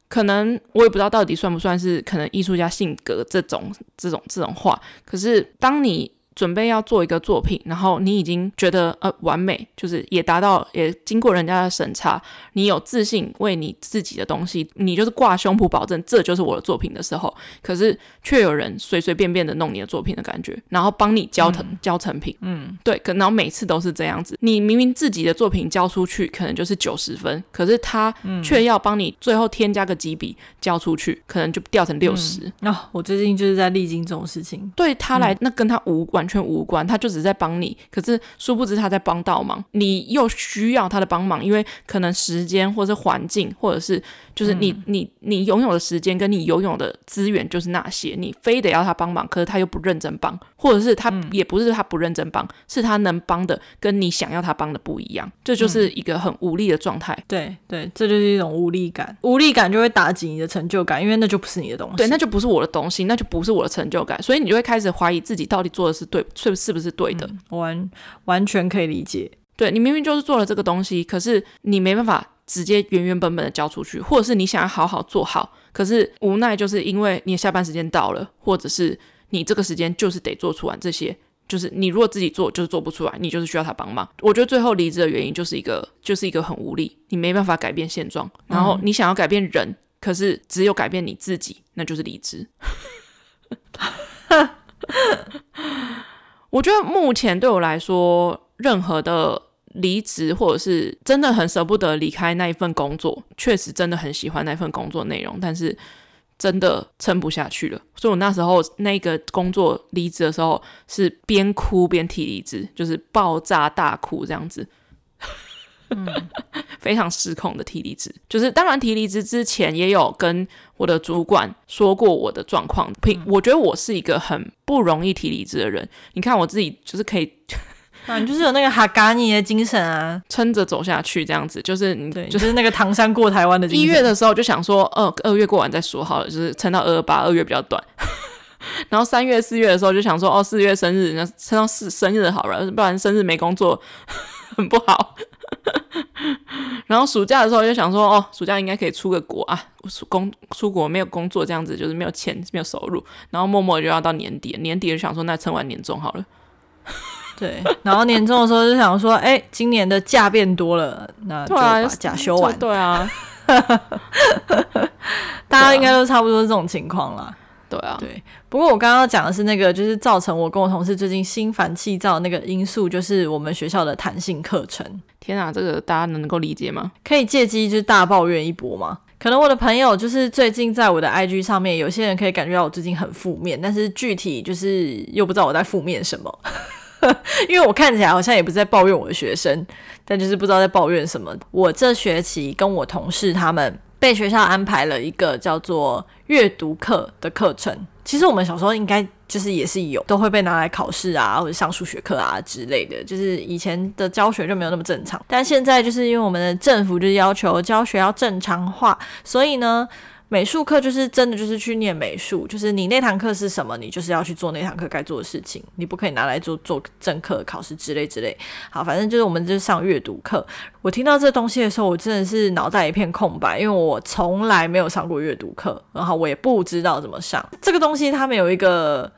可能我也不知道到底算不算是可能艺术家性格这种这种这种话。可是当你准备要做一个作品，然后你已经觉得呃完美，就是也达到，也经过人家的审查，你有自信为你自己的东西，你就是挂胸脯保证这就是我的作品的时候，可是却有人随随便便的弄你的作品的感觉，然后帮你交成、嗯、交成品，嗯，对，可然后每次都是这样子，你明明自己的作品交出去可能就是九十分，可是他却要帮你最后添加个几笔交出去，可能就掉成六十。那、嗯。哦、我最近就是在历经这种事情，对他来，嗯、那跟他无关。完全无关，他就只是在帮你，可是殊不知他在帮倒忙，你又需要他的帮忙，因为可能时间或者是环境，或者是就是你、嗯、你你拥有的时间跟你拥有的资源就是那些，你非得要他帮忙，可是他又不认真帮，或者是他也不是他不认真帮，嗯、是他能帮的跟你想要他帮的不一样，这就是一个很无力的状态。对对，这就是一种无力感，无力感就会打击你的成就感，因为那就不是你的东西，对，那就不是我的东西，那就不是我的成就感，所以你就会开始怀疑自己到底做的是对。对，是是不是对的？嗯、完完全可以理解。对，你明明就是做了这个东西，可是你没办法直接原原本本的交出去，或者是你想要好好做好，可是无奈就是因为你的下班时间到了，或者是你这个时间就是得做出完这些，就是你如果自己做就是做不出来，你就是需要他帮忙。我觉得最后离职的原因就是一个就是一个很无力，你没办法改变现状，然后你想要改变人，嗯、可是只有改变你自己，那就是离职。我觉得目前对我来说，任何的离职或者是真的很舍不得离开那一份工作，确实真的很喜欢那份工作内容，但是真的撑不下去了。所以我那时候那个工作离职的时候，是边哭边提离职，就是爆炸大哭这样子。嗯，非常失控的提离职，就是当然提离职之前也有跟我的主管说过我的状况。平，我觉得我是一个很不容易提离职的人。你看我自己就是可以，啊，你就是有那个哈嘎尼的精神啊，撑着走下去这样子。就是你，对，就是那个唐山过台湾的精神。一月的时候就想说，呃二月过完再说好了，就是撑到二二八，二月比较短。然后三月四月的时候就想说，哦，四月生日，那撑到四生日好了，不然生日没工作 很不好。然后暑假的时候就想说，哦，暑假应该可以出个国啊，出工出国没有工作这样子，就是没有钱没有收入，然后默默就要到年底，年底就想说，那趁完年终好了。对，然后年终的时候就想说，哎，今年的假变多了，那就把假休完。对啊，大家应该都差不多是这种情况啦。对啊，对。不过我刚刚讲的是那个，就是造成我跟我同事最近心烦气躁的那个因素，就是我们学校的弹性课程。天啊，这个大家能够理解吗？可以借机就是大抱怨一波吗？可能我的朋友就是最近在我的 IG 上面，有些人可以感觉到我最近很负面，但是具体就是又不知道我在负面什么，因为我看起来好像也不是在抱怨我的学生，但就是不知道在抱怨什么。我这学期跟我同事他们被学校安排了一个叫做阅读课的课程。其实我们小时候应该就是也是有，都会被拿来考试啊，或者上数学课啊之类的。就是以前的教学就没有那么正常，但现在就是因为我们的政府就是要求教学要正常化，所以呢。美术课就是真的就是去念美术，就是你那堂课是什么，你就是要去做那堂课该做的事情，你不可以拿来做做正课考试之类之类。好，反正就是我们就是上阅读课。我听到这东西的时候，我真的是脑袋一片空白，因为我从来没有上过阅读课，然后我也不知道怎么上这个东西。他们有一个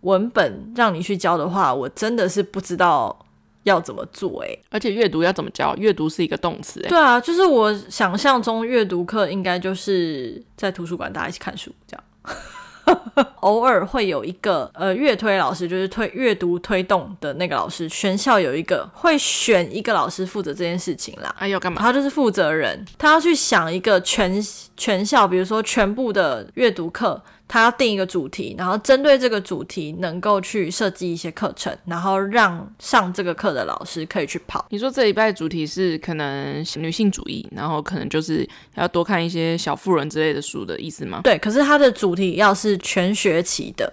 文本让你去教的话，我真的是不知道。要怎么做、欸？诶，而且阅读要怎么教？阅读是一个动词、对啊，就是我想象中阅读课应该就是在图书馆大家一起看书这样。偶尔会有一个呃阅推老师，就是推阅读推动的那个老师。全校有一个会选一个老师负责这件事情啦。哎要，干嘛？他就是负责人，他要去想一个全全校，比如说全部的阅读课。他要定一个主题，然后针对这个主题能够去设计一些课程，然后让上这个课的老师可以去跑。你说这礼拜主题是可能女性主义，然后可能就是要多看一些小妇人之类的书的意思吗？对，可是它的主题要是全学期的。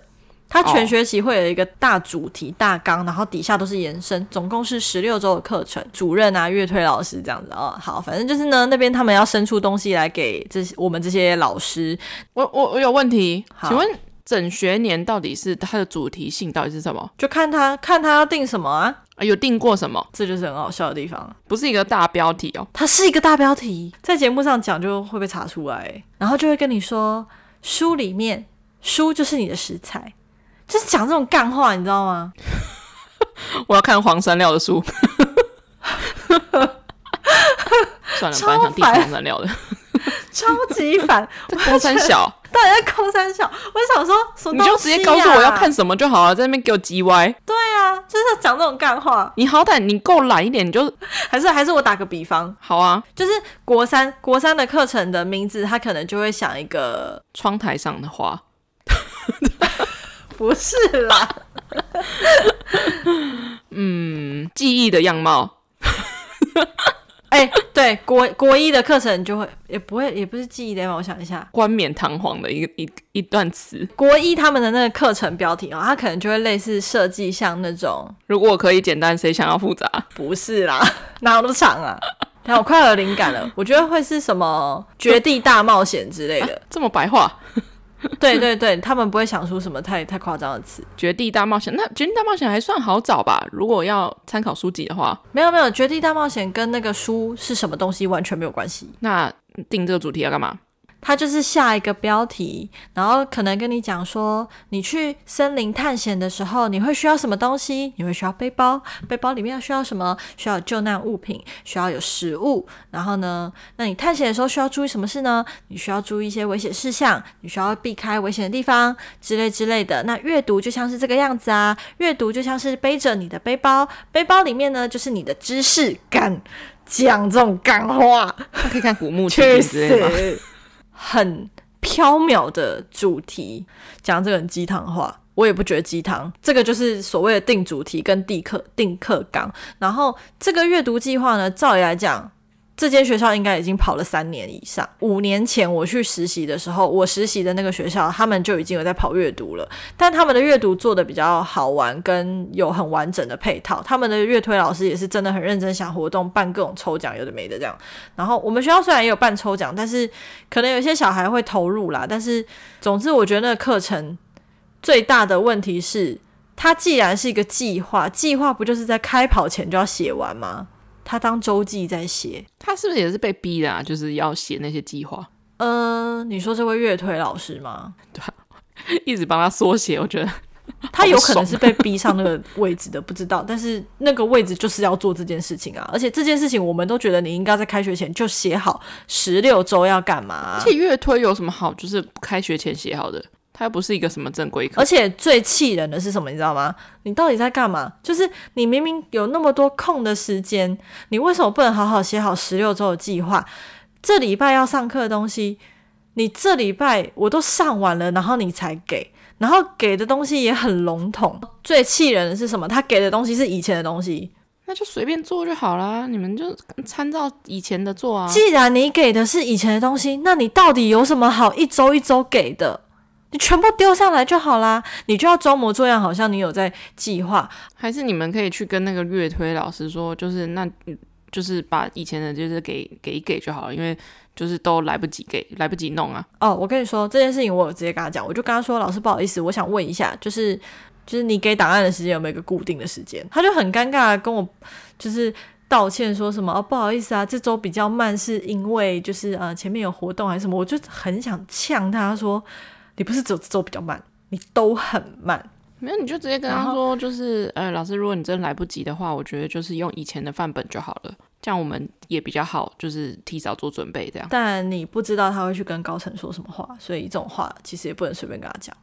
它全学期会有一个大主题大纲，然后底下都是延伸，总共是十六周的课程。主任啊，乐推老师这样子哦。好，反正就是呢，那边他们要生出东西来给这些我们这些老师。我我我有问题，请问整学年到底是它的主题性到底是什么？就看他看他要定什么啊？啊有定过什么？这就是很好笑的地方，不是一个大标题哦，它是一个大标题，在节目上讲就会被查出来，然后就会跟你说书里面书就是你的食材。就是讲这种干话，你知道吗？我要看黄山料的书。算了，不想听黄山料的。超级烦，高三小，到底在高三小？我想说，啊，你就直接告诉我要看什么就好了，在那边给我叽歪。对啊，就是要讲这种干话。你好歹你够懒一点，你就还是还是我打个比方，好啊，就是国三国三的课程的名字，他可能就会想一个窗台上的花。不是啦，嗯，记忆的样貌。哎、欸，对，国国一的课程就会也不会，也不是记忆的样。我想一下，冠冕堂皇的一个一一段词。国一他们的那个课程标题啊、喔，它可能就会类似设计像那种，如果可以简单，谁想要复杂？不是啦，哪有那么长啊？然后我快有灵感了，我觉得会是什么绝地大冒险之类的，啊、这么白话。对对对，他们不会想出什么太太夸张的词。绝地大冒险，那绝地大冒险还算好找吧？如果要参考书籍的话，没有没有，绝地大冒险跟那个书是什么东西完全没有关系。那定这个主题要干嘛？他就是下一个标题，然后可能跟你讲说，你去森林探险的时候，你会需要什么东西？你会需要背包，背包里面要需要什么？需要有救难物品，需要有食物。然后呢，那你探险的时候需要注意什么事呢？你需要注意一些危险事项，你需要避开危险的地方之类之类的。那阅读就像是这个样子啊，阅读就像是背着你的背包，背包里面呢就是你的知识感。讲这种干话，可以看古墓 奇兵之类的吗？很飘渺的主题，讲这个很鸡汤话，我也不觉得鸡汤。这个就是所谓的定主题跟定课定课纲，然后这个阅读计划呢，照理来讲。这间学校应该已经跑了三年以上。五年前我去实习的时候，我实习的那个学校，他们就已经有在跑阅读了。但他们的阅读做得比较好玩，跟有很完整的配套。他们的阅推老师也是真的很认真想活动，办各种抽奖，有的没的这样。然后我们学校虽然也有办抽奖，但是可能有些小孩会投入啦。但是总之，我觉得那个课程最大的问题是，它既然是一个计划，计划不就是在开跑前就要写完吗？他当周记在写，他是不是也是被逼的啊？就是要写那些计划。嗯、呃，你说这位乐推老师吗？对啊，一直帮他缩写，我觉得他有可能是被逼上那个位置的，不知道。但是那个位置就是要做这件事情啊，而且这件事情我们都觉得你应该在开学前就写好十六周要干嘛、啊。而且阅推有什么好？就是开学前写好的。它又不是一个什么正规课，而且最气人的是什么？你知道吗？你到底在干嘛？就是你明明有那么多空的时间，你为什么不能好好写好十六周的计划？这礼拜要上课的东西，你这礼拜我都上完了，然后你才给，然后给的东西也很笼统。最气人的是什么？他给的东西是以前的东西，那就随便做就好啦。你们就参照以前的做啊。既然你给的是以前的东西，那你到底有什么好一周一周给的？你全部丢上来就好啦，你就要装模作样，好像你有在计划。还是你们可以去跟那个阅推老师说，就是那，就是把以前的，就是给给给就好了，因为就是都来不及给，来不及弄啊。哦，我跟你说这件事情，我有直接跟他讲，我就跟他说，老师不好意思，我想问一下，就是就是你给档案的时间有没有一个固定的时间？他就很尴尬的跟我就是道歉，说什么哦不好意思啊，这周比较慢，是因为就是呃前面有活动还是什么？我就很想呛他说。你不是走走比较慢，你都很慢。没有，你就直接跟他说，就是，呃，老师，如果你真来不及的话，我觉得就是用以前的范本就好了，这样我们也比较好，就是提早做准备这样。但你不知道他会去跟高层说什么话，所以这种话其实也不能随便跟他讲。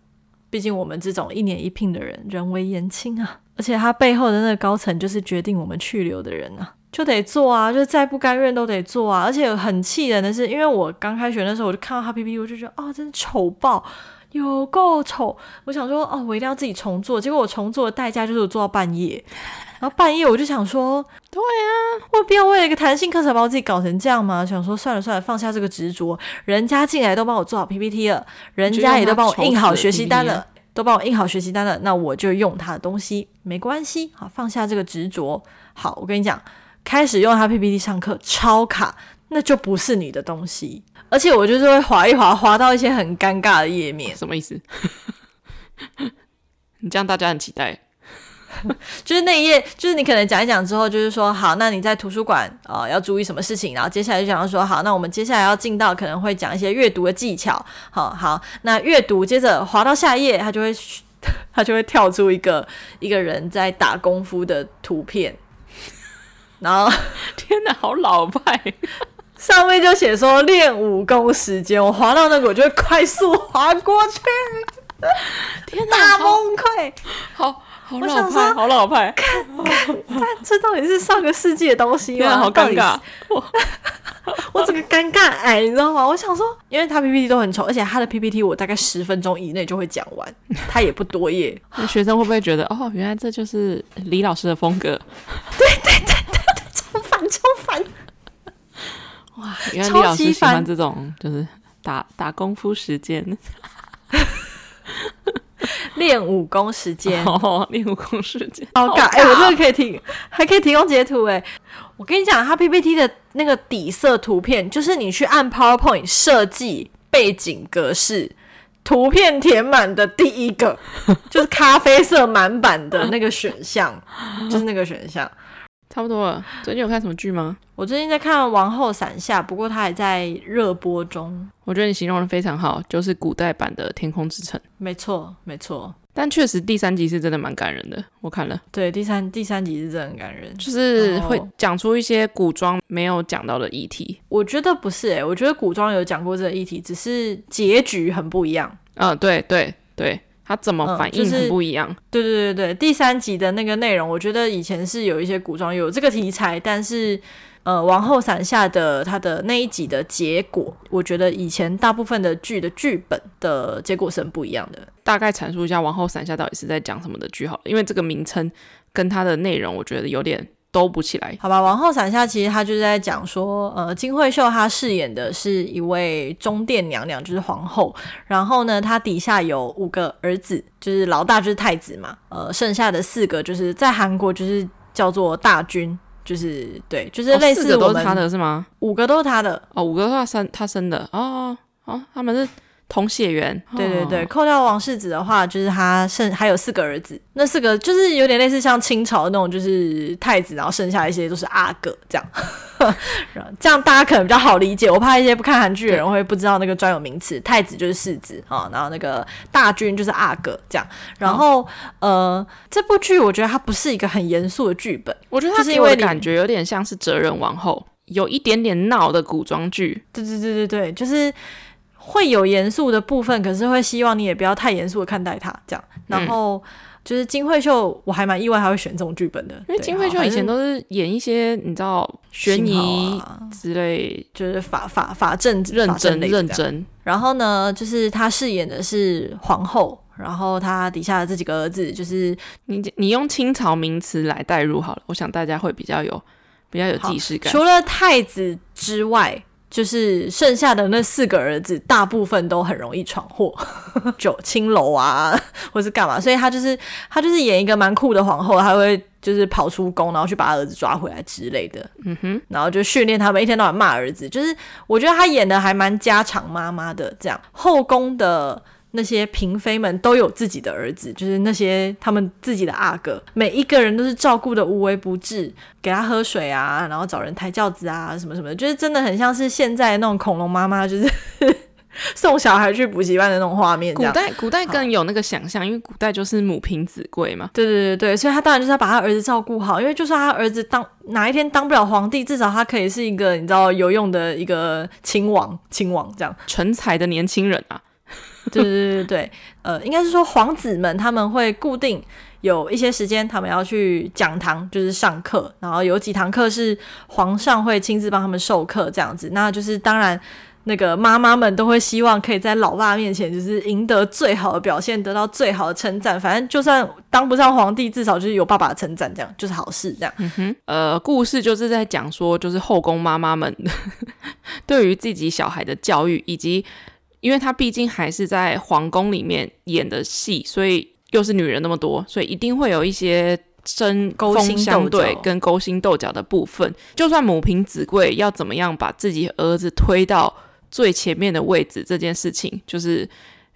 毕竟我们这种一年一聘的人，人微言轻啊，而且他背后的那个高层就是决定我们去留的人啊，就得做啊，就是再不甘愿都得做啊。而且很气人的是，因为我刚开学的时候，我就看到他 PPT，我就觉得啊、哦，真是丑爆。有够丑！我想说，哦，我一定要自己重做。结果我重做的代价就是我做到半夜，然后半夜我就想说，对啊，我不要为了一个弹性课程把我自己搞成这样吗？想说算了算了，放下这个执着。人家进来都帮我做好 PPT 了，人家也都帮我印好学习单了，都帮我印好学习单了，那我就用他的东西，没关系。好，放下这个执着。好，我跟你讲，开始用他 PPT 上课超卡，那就不是你的东西。而且我就是会滑一滑，滑到一些很尴尬的页面。什么意思？你这样大家很期待。就是那一页，就是你可能讲一讲之后，就是说好，那你在图书馆啊、呃、要注意什么事情，然后接下来就讲到说好，那我们接下来要进到可能会讲一些阅读的技巧。好好，那阅读接着滑到下一页，它就会 它就会跳出一个一个人在打功夫的图片。然后 天哪，好老派。上面就写说练武功时间，我滑到那个，我就会快速滑过去，天哪，大崩溃，好好老派，好老派，看看，这到底是上个世纪的东西吗？好尴尬，我我整个尴尬癌，你知道吗？我想说，因为他 PPT 都很丑，而且他的 PPT 我大概十分钟以内就会讲完，他也不多页，那学生会不会觉得哦，原来这就是李老师的风格？对对对对对，超烦超烦。哇，原来李老师喜欢这种，就是打打功夫时间，练武功时间，哦，练武功时间，好尬！哎、欸，我这个可以提，还可以提供截图哎。我跟你讲，它 PPT 的那个底色图片，就是你去按 PowerPoint 设计背景格式，图片填满的第一个，就是咖啡色满版的那个选项，就是那个选项。差不多了。最近有看什么剧吗？我最近在看《王后伞下》，不过它还在热播中。我觉得你形容的非常好，就是古代版的《天空之城》。没错，没错。但确实第三集是真的蛮感人的，我看了。对，第三第三集是真的很感人，就是会讲出一些古装没有讲到的议题。我觉得不是诶、欸，我觉得古装有讲过这个议题，只是结局很不一样。嗯，对对对。他怎么反应很不一样？嗯就是、对对对对，第三集的那个内容，我觉得以前是有一些古装有这个题材，但是呃，王后伞下的他的那一集的结果，我觉得以前大部分的剧的剧本的结果是很不一样的。大概阐述一下王后伞下到底是在讲什么的剧好了，因为这个名称跟它的内容，我觉得有点。兜不起来，好吧。王后伞下其实他就是在讲说，呃，金惠秀她饰演的是一位中殿娘娘，就是皇后。然后呢，她底下有五个儿子，就是老大就是太子嘛，呃，剩下的四个就是在韩国就是叫做大军，就是对，就是类似都是他的是吗？五个都是他的哦，五个都是他生他生的哦哦，他们是。同血缘，对对对，扣掉王世子的话，就是他剩还有四个儿子，那四个就是有点类似像清朝的那种，就是太子，然后剩下一些都是阿哥这样，这样大家可能比较好理解。我怕一些不看韩剧的人会不知道那个专有名词，太子就是世子啊，然后那个大军就是阿哥这样。然后、哦、呃，这部剧我觉得它不是一个很严肃的剧本，我觉得它是因为感觉有点像是哲人王后，有一点点闹的古装剧。对对对对对，就是。会有严肃的部分，可是会希望你也不要太严肃的看待它，这样。然后、嗯、就是金惠秀，我还蛮意外他会选这种剧本的，因为金惠秀以前都是演一些你知道悬疑之类，就是法法法政认真认真。然后呢，就是他饰演的是皇后，然后他底下的这几个儿子，就是你你用清朝名词来代入好了，我想大家会比较有比较有既视感。除了太子之外。就是剩下的那四个儿子，大部分都很容易闯祸，九青楼啊，或是干嘛，所以他就是他就是演一个蛮酷的皇后，他会就是跑出宫，然后去把儿子抓回来之类的，嗯哼，然后就训练他们，一天到晚骂儿子，就是我觉得他演的还蛮家常妈妈的这样，后宫的。那些嫔妃们都有自己的儿子，就是那些他们自己的阿哥，每一个人都是照顾的无微不至，给他喝水啊，然后找人抬轿子啊，什么什么的，就是真的很像是现在那种恐龙妈妈，就是 送小孩去补习班的那种画面。古代古代更有那个想象，因为古代就是母凭子贵嘛。对对对对，所以他当然就是要把他儿子照顾好，因为就算他儿子当哪一天当不了皇帝，至少他可以是一个你知道有用的一个亲王，亲王这样成才的年轻人啊。对对对对，呃，应该是说皇子们他们会固定有一些时间，他们要去讲堂，就是上课，然后有几堂课是皇上会亲自帮他们授课这样子。那就是当然，那个妈妈们都会希望可以在老爸面前就是赢得最好的表现，得到最好的称赞。反正就算当不上皇帝，至少就是有爸爸的称赞，这样就是好事。这样，呃，故事就是在讲说，就是后宫妈妈们 对于自己小孩的教育以及。因为他毕竟还是在皇宫里面演的戏，所以又是女人那么多，所以一定会有一些针锋相对跟勾心斗角的部分。就算母凭子贵，要怎么样把自己儿子推到最前面的位置，这件事情就是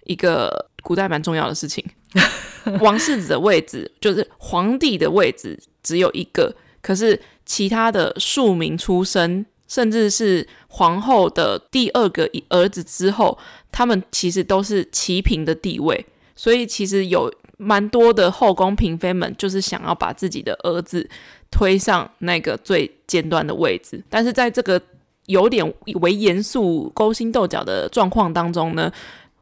一个古代蛮重要的事情。王世子的位置就是皇帝的位置只有一个，可是其他的庶民出身。甚至是皇后的第二个儿子之后，他们其实都是齐平的地位，所以其实有蛮多的后宫嫔妃们就是想要把自己的儿子推上那个最尖端的位置，但是在这个有点为严肃、勾心斗角的状况当中呢，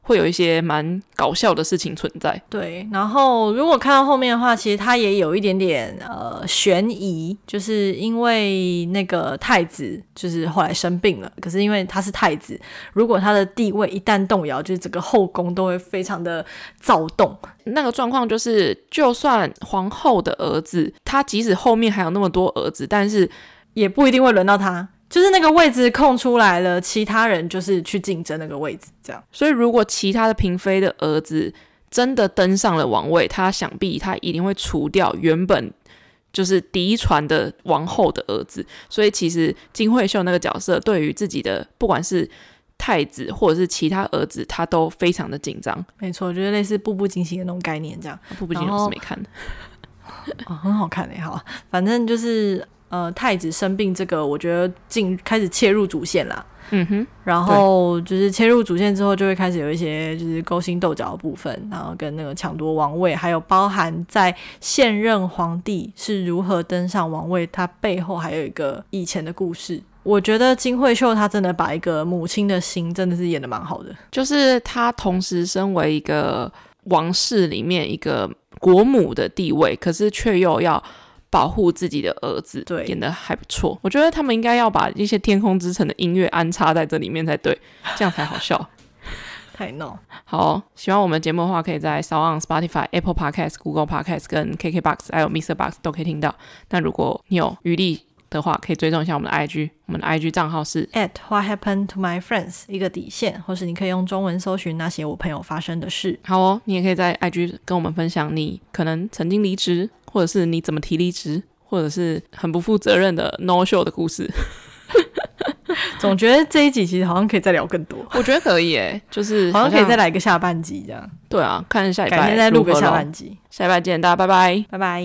会有一些蛮搞笑的事情存在。对，然后如果看到后面的话，其实他也有一点点呃悬疑，就是因为那个太子就是后来生病了，可是因为他是太子，如果他的地位一旦动摇，就是整个后宫都会非常的躁动。那个状况就是，就算皇后的儿子，他即使后面还有那么多儿子，但是也不一定会轮到他。就是那个位置空出来了，其他人就是去竞争那个位置，这样。所以，如果其他的嫔妃的儿子真的登上了王位，他想必他一定会除掉原本就是嫡传的王后的儿子。所以，其实金惠秀那个角色对于自己的不管是太子或者是其他儿子，他都非常的紧张。没错，就是类似步步惊心的那种概念，这样。步步惊心我是没看的，哦，很好看诶，好，反正就是。呃太子生病这个，我觉得进开始切入主线啦。嗯哼，然后就是切入主线之后，就会开始有一些就是勾心斗角的部分，然后跟那个抢夺王位，还有包含在现任皇帝是如何登上王位，他背后还有一个以前的故事。我觉得金惠秀她真的把一个母亲的心真的是演的蛮好的，就是她同时身为一个王室里面一个国母的地位，可是却又要。保护自己的儿子，对，演的还不错。我觉得他们应该要把一些《天空之城》的音乐安插在这里面才对，这样才好笑。太闹。好哦，喜欢我们节目的话，可以在 SoundOn、Spotify、Apple Podcast、Google Podcast 跟 KKBox 还有 Mr. Box 都可以听到。那如果你有余力的话，可以追踪一下我们的 IG，我们的 IG 账号是 at What Happened to My Friends 一个底线，或是你可以用中文搜寻那些我朋友发生的事。好哦，你也可以在 IG 跟我们分享你可能曾经离职。或者是你怎么提离职，或者是很不负责任的 no show 的故事，总觉得这一集其实好像可以再聊更多。我觉得可以诶，就是 好像可以再来一个下半集这样。对啊，看下一拜改天再录个下半集，下一拜见，大家拜拜，拜拜。